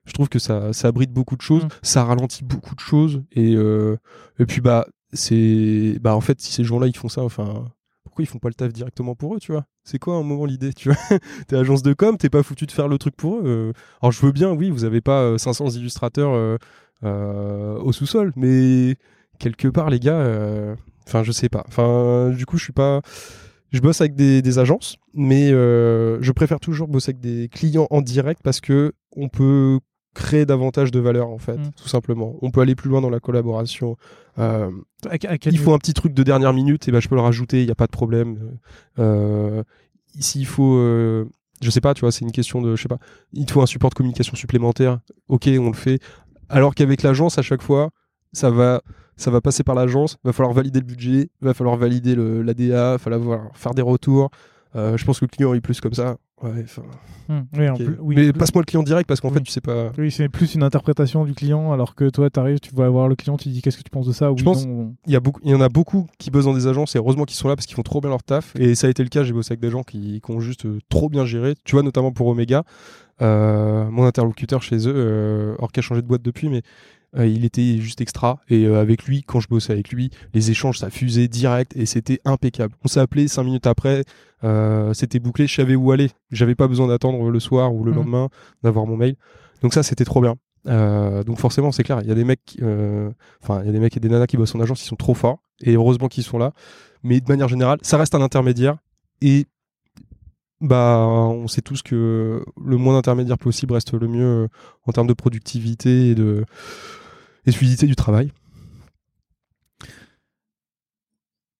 Je trouve que ça, ça abrite beaucoup de choses, Mm. ça ralentit beaucoup de choses, et, euh, et puis bah, c'est, bah, en fait, si ces gens-là ils font ça, enfin, pourquoi ils font pas le taf directement pour eux, tu vois? C'est quoi à un moment l'idée, tu vois? <laughs> T'es agence de com, t'es pas foutu de faire le truc pour eux. euh. Alors je veux bien, oui, vous avez pas euh, 500 illustrateurs euh, euh, au sous-sol, mais quelque part, les gars, enfin, je sais pas. Enfin, du coup, je suis pas. Je bosse avec des, des agences, mais euh, je préfère toujours bosser avec des clients en direct parce que on peut créer davantage de valeur en fait, Mm. tout simplement. On peut aller plus loin dans la collaboration. Euh, À- à quel il faut un petit truc de dernière minute, et ben je peux le rajouter, il n'y a pas de problème. Euh, S'il faut, euh, je sais pas, tu vois, c'est une question de, je sais pas, il te faut un support de communication supplémentaire, ok, on le fait. Alors qu'avec l'agence, à chaque fois, ça va, ça va passer par l'agence, va falloir valider le budget, va falloir valider l'ADA, va falloir faire des retours. Euh, je pense que le client est plus comme ça. Ouais, enfin, oui, en ok. plus- oui, Mais passe-moi le client direct parce qu'en Oui. fait, tu sais pas. Oui, c'est plus une interprétation du client, alors que toi, t'arrives, tu vas voir le client, tu dis qu'est-ce que tu penses de ça Oui, pense- non. il y, a beaucoup, il y en a beaucoup qui bossent dans des agences et heureusement qu'ils sont là parce qu'ils font trop bien leur taf. Et ça a été le cas, j'ai bossé avec des gens qui, qui ont juste euh, trop bien géré. Tu vois, notamment pour Omega, euh, mon interlocuteur chez eux, or qui a changé de boîte depuis, mais euh, il était juste extra. Et euh, avec lui, quand je bossais avec lui, les échanges, ça fusait direct et c'était impeccable. On s'est appelé cinq minutes après, euh, c'était bouclé, je savais où aller. J'avais pas besoin d'attendre le soir ou le Mhm. lendemain d'avoir mon mail. Donc ça, c'était trop bien. Donc forcément, c'est clair, il y a des mecs, enfin, il y a des mecs et des nanas qui bossent en agence, ils sont trop forts. Et heureusement qu'ils sont là. Mais de manière générale, ça reste un intermédiaire. Et bah, on sait tous que le moins d'intermédiaires possible reste le mieux en termes de productivité et de et fluidité du travail.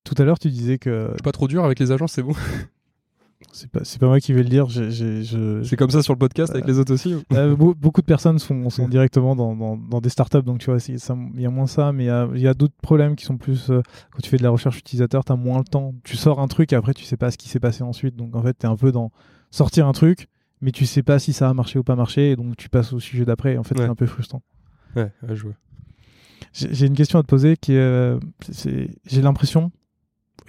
Tout à l'heure, tu disais que Je suis pas trop dur avec les agences, c'est bon. <laughs> c'est pas, pas moi qui vais le dire. je- C'est comme ça sur le podcast avec les autres aussi. ou? Euh, beau- beaucoup de personnes sont, <laughs> sont directement dans, dans, dans des startups, donc tu vois, il y a moins ça, mais il y a, d'autres problèmes qui sont plus. euh, quand tu fais de la recherche utilisateur, tu as moins le temps. Tu sors un truc et après, tu sais pas ce qui s'est passé ensuite. Donc en fait, tu es un peu dans sortir un truc, mais tu sais pas si ça a marché ou pas marché, et donc tu passes au sujet d'après. En fait, Ouais. c'est un peu frustrant. Ouais, je vois. J'ai une question à te poser qui est. euh, J'ai l'impression,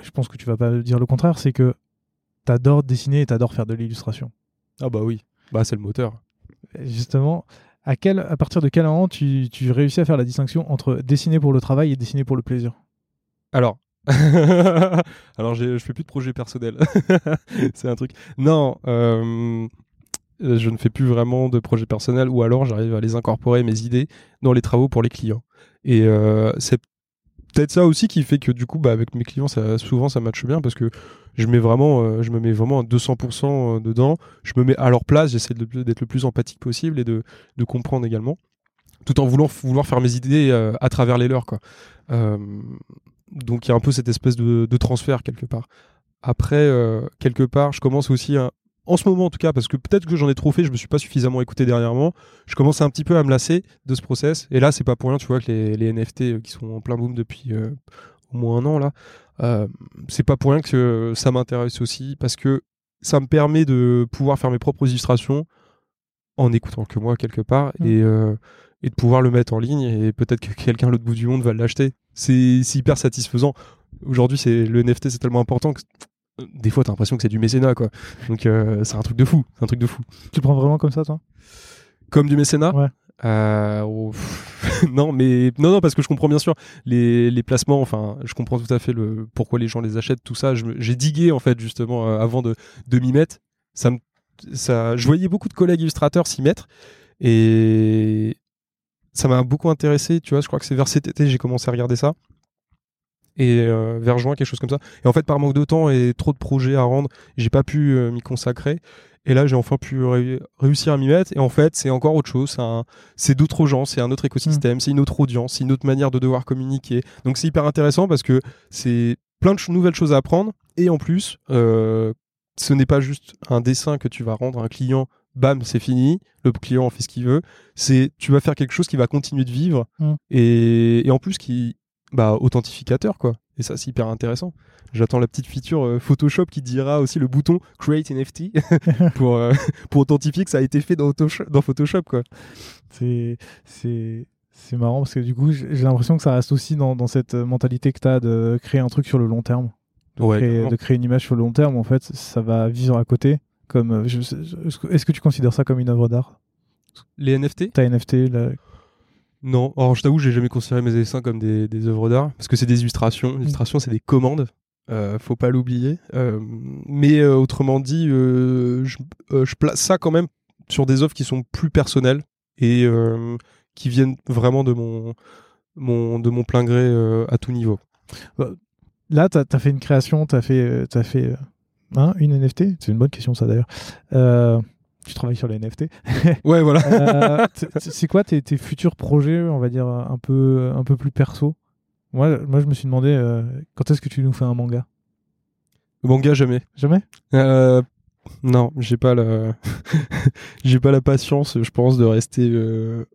je pense que tu vas pas dire le contraire, c'est que tu adores dessiner et tu adores faire de l'illustration. Ah bah oui. Bah c'est le moteur. Justement, à, quel, à partir de quel moment tu, tu réussis à faire la distinction entre dessiner pour le travail et dessiner pour le plaisir? Alors. <laughs> Alors je fais plus de projet personnel. <laughs> c'est un truc. Non, euh, je ne fais plus vraiment de projet personnel ou alors j'arrive à les incorporer mes idées dans les travaux pour les clients. Et euh, c'est peut-être ça aussi qui fait que du coup, bah, avec mes clients, ça, souvent ça matche bien parce que je mets vraiment, euh, je me mets vraiment à 200% dedans. Je me mets à leur place. J'essaie d'être le plus empathique possible et de, de comprendre également, tout en voulant vouloir faire mes idées euh, à travers les leurs, quoi. Euh, donc il y a un peu cette espèce de, de transfert quelque part. Après, euh, quelque part, je commence aussi à, en ce moment en tout cas, parce que peut-être que j'en ai trop fait, je me suis pas suffisamment écouté dernièrement, je commence un petit peu à me lasser de ce process. Et là, c'est pas pour rien, tu vois, que les, les NFT euh, qui sont en plein boom depuis euh, au moins un an, là, euh, c'est pas pour rien que ça m'intéresse aussi, parce que ça me permet de pouvoir faire mes propres illustrations en écoutant que moi quelque part Mm. et, euh, et de pouvoir le mettre en ligne et peut-être que quelqu'un à l'autre bout du monde va l'acheter. C'est hyper satisfaisant. Aujourd'hui, c'est le NFT, c'est tellement important que des fois, t'as l'impression que c'est du mécénat, quoi. Donc, euh, c'est un truc de fou. C'est un truc de fou. Tu le prends vraiment comme ça, toi? Comme du mécénat? Ouais. Euh, oh, <laughs> non, mais non, non, parce que je comprends bien sûr les, les placements. Enfin, je comprends tout à fait le pourquoi les gens les achètent, tout ça. J'ai digué en fait justement euh, avant de, de m'y mettre. Ça me, ça, je voyais beaucoup de collègues illustrateurs s'y mettre et ça m'a beaucoup intéressé. Tu vois, je crois que c'est vers cet été j'ai commencé à regarder ça et euh, vers juin quelque chose comme ça. Et en fait, par manque de temps et trop de projets à rendre, j'ai pas pu euh, m'y consacrer. Et là, j'ai enfin pu ré- réussir à m'y mettre. Et en fait, c'est encore autre chose. C'est d'autres gens, c'est un autre écosystème, c'est une autre audience, c'est une autre manière de devoir communiquer. Donc, c'est hyper intéressant parce que c'est plein de ch- nouvelles choses à apprendre. Et en plus, euh, ce n'est pas juste un dessin que tu vas rendre à un client. Bam, c'est fini. Le client en fait ce qu'il veut. C'est tu vas faire quelque chose qui va continuer de vivre Mm. et, et en plus qui bah authentificateur quoi. Et ça c'est hyper intéressant. J'attends la petite feature euh, Photoshop qui dira aussi le bouton Create NFT <laughs> <laughs> pour, euh, pour authentifier que ça a été fait dans, Photoshop quoi. C'est c'est c'est marrant parce que du coup, j'ai l'impression que ça reste aussi dans, dans cette mentalité que tu as de créer un truc sur le long terme. De, Ouais, créer, de créer une image sur le long terme, en fait, ça va vivre à côté. Comme, euh, Est-ce que- tu considères ça comme une œuvre d'art? Les NFT Ta NFT, Non, alors je t'avoue, j'ai jamais considéré mes dessins comme des, des œuvres d'art parce que c'est des illustrations. Les illustrations, c'est des commandes. Euh, faut pas l'oublier. Euh, mais euh, autrement dit, euh, je, je place ça quand même sur des œuvres qui sont plus personnelles et qui viennent vraiment de mon, mon, de mon plein gré à tout niveau. là, tu as, fait une création, tu as fait, t'as fait hein, une NFT C'est une bonne question, ça d'ailleurs. Tu travailles sur les NFT. <laughs> Ouais, voilà. Euh, c'est quoi tes, tes futurs projets, on va dire, un peu, un peu plus perso? Moi, moi, je me suis demandé euh, quand est-ce que tu nous fais un manga? Manga, jamais. Jamais? Euh, non, j'ai pas la, <laughs> j'ai pas la patience, je pense, de rester. Euh...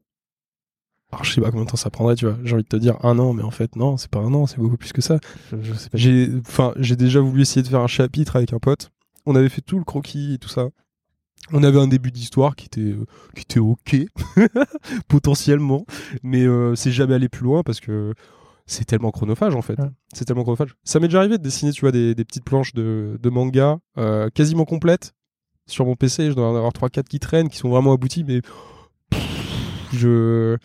Alors, je sais pas combien de temps ça prendrait, tu vois. J'ai envie de te dire un an, mais en fait, non, c'est pas un an, c'est beaucoup plus que ça. je, je sais pas. J'ai, enfin, j'ai déjà voulu essayer de faire un chapitre avec un pote. On avait fait tout le croquis et tout ça. On avait un début d'histoire qui était, euh, qui était ok, <laughs> potentiellement, mais euh, c'est jamais allé plus loin parce que c'est tellement chronophage en fait. Ouais. C'est tellement chronophage. Ça m'est déjà arrivé de dessiner, tu vois, des, des petites planches de, de manga euh, quasiment complètes sur mon PC. Je dois en avoir 3-4 qui traînent, qui sont vraiment aboutis, mais pff, je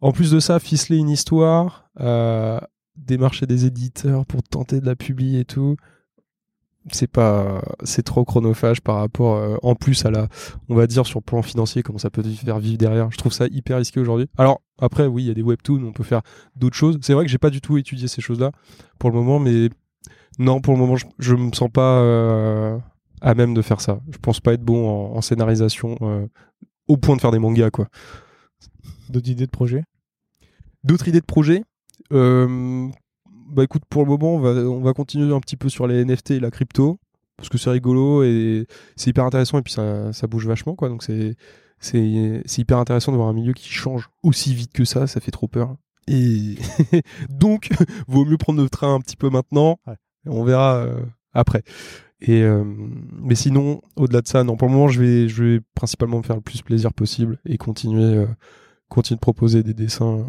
En plus de ça, ficeler une histoire, euh, démarcher des éditeurs pour tenter de la publier et tout, c'est pas, c'est trop chronophage par rapport, euh, en plus à la, on va dire sur le plan financier, comment ça peut faire vivre derrière. Je trouve ça hyper risqué aujourd'hui. Alors après, oui, il y a des webtoons, on peut faire d'autres choses. C'est vrai que j'ai pas du tout étudié ces choses-là pour le moment, mais non, pour le moment, je, je me sens pas euh, à même de faire ça. Je pense pas être bon en, en scénarisation euh, au point de faire des mangas, quoi. D'autres idées de projet D'autres idées de projet Bah écoute, pour le moment, on va, on va continuer un petit peu sur les NFT et la crypto parce que c'est rigolo et c'est hyper intéressant et puis ça, ça bouge vachement, quoi. Donc c'est hyper intéressant de voir un milieu qui change aussi vite que ça. Ça fait trop peur. Et <laughs> donc, <laughs> vaut mieux prendre le train un petit peu maintenant. Ouais. On verra euh, après. Et euh, mais sinon, au-delà de ça, non. Pour le moment, je vais, je vais principalement me faire le plus plaisir possible et continuer, euh, continuer de proposer des dessins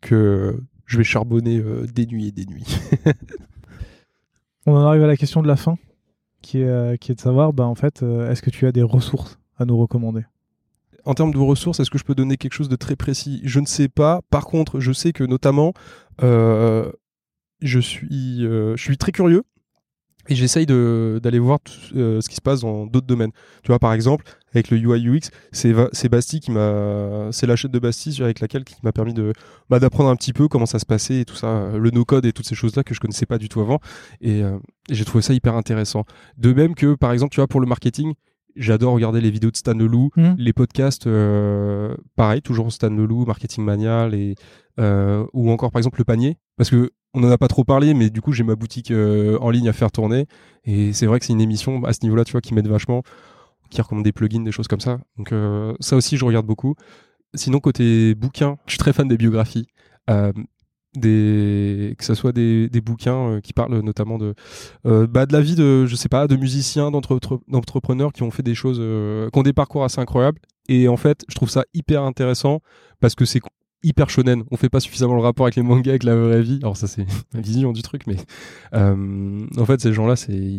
que je vais charbonner euh, des nuits et des nuits. <laughs> On en arrive à la question de la fin, qui est, euh, qui est de savoir, bah, en fait, euh, est-ce que tu as des ressources à nous recommander? En termes de ressources, est-ce que je peux donner quelque chose de très précis? Je ne sais pas. Par contre, je sais que notamment, euh, je suis, euh, je suis très curieux et j'essaye d'aller voir euh, ce qui se passe dans d'autres domaines. Tu vois, par exemple, avec le UI UX, c'est Bastille qui m'a, c'est la chaîne de Bastille avec laquelle qui m'a permis de bah, d'apprendre un petit peu comment ça se passait et tout ça, le no code et toutes ces choses là que je connaissais pas du tout avant. Et, euh, et j'ai trouvé ça hyper intéressant. De même que, par exemple, tu vois, pour le marketing, j'adore regarder les vidéos de Stan Leloup, Mhm. les podcasts, euh, pareil, toujours Stan Leloup, Marketing Mania, les, euh, ou encore par exemple le panier, parce que on en a pas trop parlé, mais du coup j'ai ma boutique euh, en ligne à faire tourner, et c'est vrai que c'est une émission à ce niveau-là, tu vois, qui m'aide vachement, qui recommande des plugins, des choses comme ça. Donc ça aussi je regarde beaucoup. Sinon côté bouquin, je suis très fan des biographies. Des que ce soit des, des bouquins euh, qui parlent notamment de euh, bah, de la vie de je sais pas de musiciens d'entre- d'entrepreneurs qui ont fait des choses euh, qui ont des parcours assez incroyables. Et en fait je trouve ça hyper intéressant parce que c'est hyper shonen. On fait pas suffisamment le rapport avec les mangas avec la vraie vie. Alors ça c'est <laughs> ma vision du truc mais euh, en fait ces gens là c'est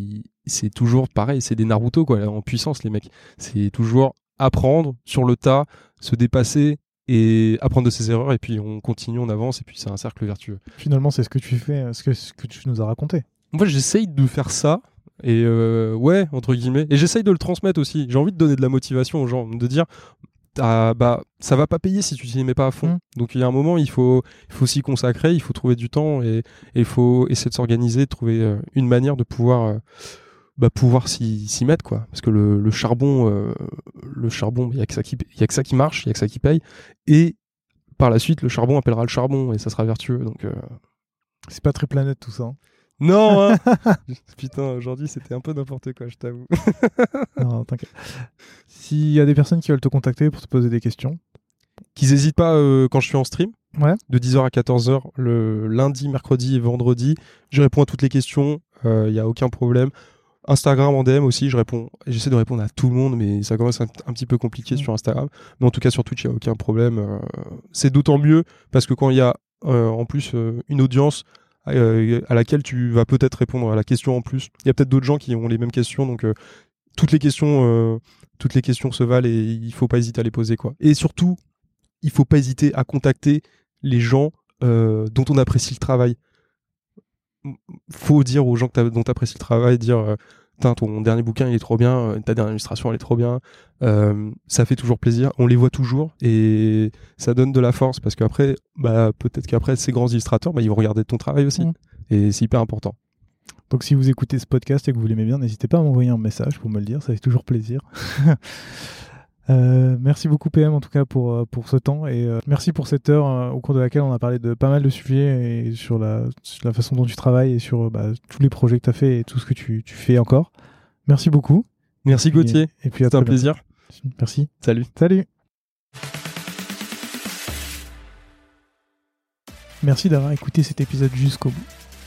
c'est toujours pareil. C'est des Naruto quoi en puissance les mecs. C'est toujours apprendre sur le tas se dépasser et apprendre de ses erreurs et puis on continue on avance et puis c'est un cercle vertueux Finalement, c'est ce que tu fais, euh, ce que, ce que tu nous as raconté. moi, j'essaye de faire ça. Et euh, ouais, entre guillemets. Et j'essaye de le transmettre aussi. J'ai envie de donner de la motivation aux gens, de dire, ah, bah, ça va pas payer si tu t'y mets pas à fond. Mm. Donc il y a un moment, il faut, il faut s'y consacrer, il faut trouver du temps et il faut essayer de s'organiser, de trouver euh, une manière de pouvoir, euh, bah, pouvoir s'y mettre quoi. Parce que le, le charbon, euh, le charbon, il y a que ça qui, il y a que ça qui marche, il y a que ça qui paye. Et par la suite, le charbon appellera le charbon et ça sera vertueux. Donc euh, C'est pas très planète tout ça. hein. non, hein <laughs> <laughs> Putain, aujourd'hui c'était un peu n'importe quoi, je t'avoue. Non, t'inquiète. S'il y a des personnes qui veulent te contacter pour te poser des questions, Qu'ils hésitent pas euh, quand je suis en stream, Ouais. de 10h à 14h, le lundi, mercredi et vendredi. Je réponds à toutes les questions, il n'y a aucun problème. Instagram en DM aussi, je réponds, j'essaie de répondre à tout le monde, mais ça commence à être un petit peu compliqué sur Instagram. Mais en tout cas sur Twitch, il n'y a aucun problème. euh, c'est d'autant mieux parce que quand il y a euh, en plus euh, une audience à laquelle tu vas peut-être répondre à la question en plus, il y a peut-être d'autres gens qui ont les mêmes questions, donc toutes les questions, toutes les questions se valent et il faut pas hésiter à les poser quoi. Et surtout, il faut pas hésiter à contacter les gens euh, dont on apprécie le travail. Faut dire aux gens que dont tu apprécies le travail, dire euh, ton dernier bouquin il est trop bien, euh, ta dernière illustration elle est trop bien. Euh, ça fait toujours plaisir, on les voit toujours et ça donne de la force parce qu'après, bah, peut-être qu'après ces grands illustrateurs, bah, ils vont regarder ton travail aussi Mm. et c'est hyper important. donc si vous écoutez ce podcast et que vous l'aimez bien, n'hésitez pas à m'envoyer un message pour me le dire, ça fait toujours plaisir. <laughs> Euh, merci beaucoup PM en tout cas pour, euh, pour ce temps et euh, merci pour cette heure euh, au cours de laquelle on a parlé de pas mal de sujets et sur la, sur la façon dont tu travailles et sur bah, tous les projets que tu as fait et tout ce que tu, tu fais encore. Merci beaucoup. Merci Gauthier, Et, puis à c'était un bientôt. plaisir. Merci. Salut. Salut Merci d'avoir écouté cet épisode jusqu'au bout.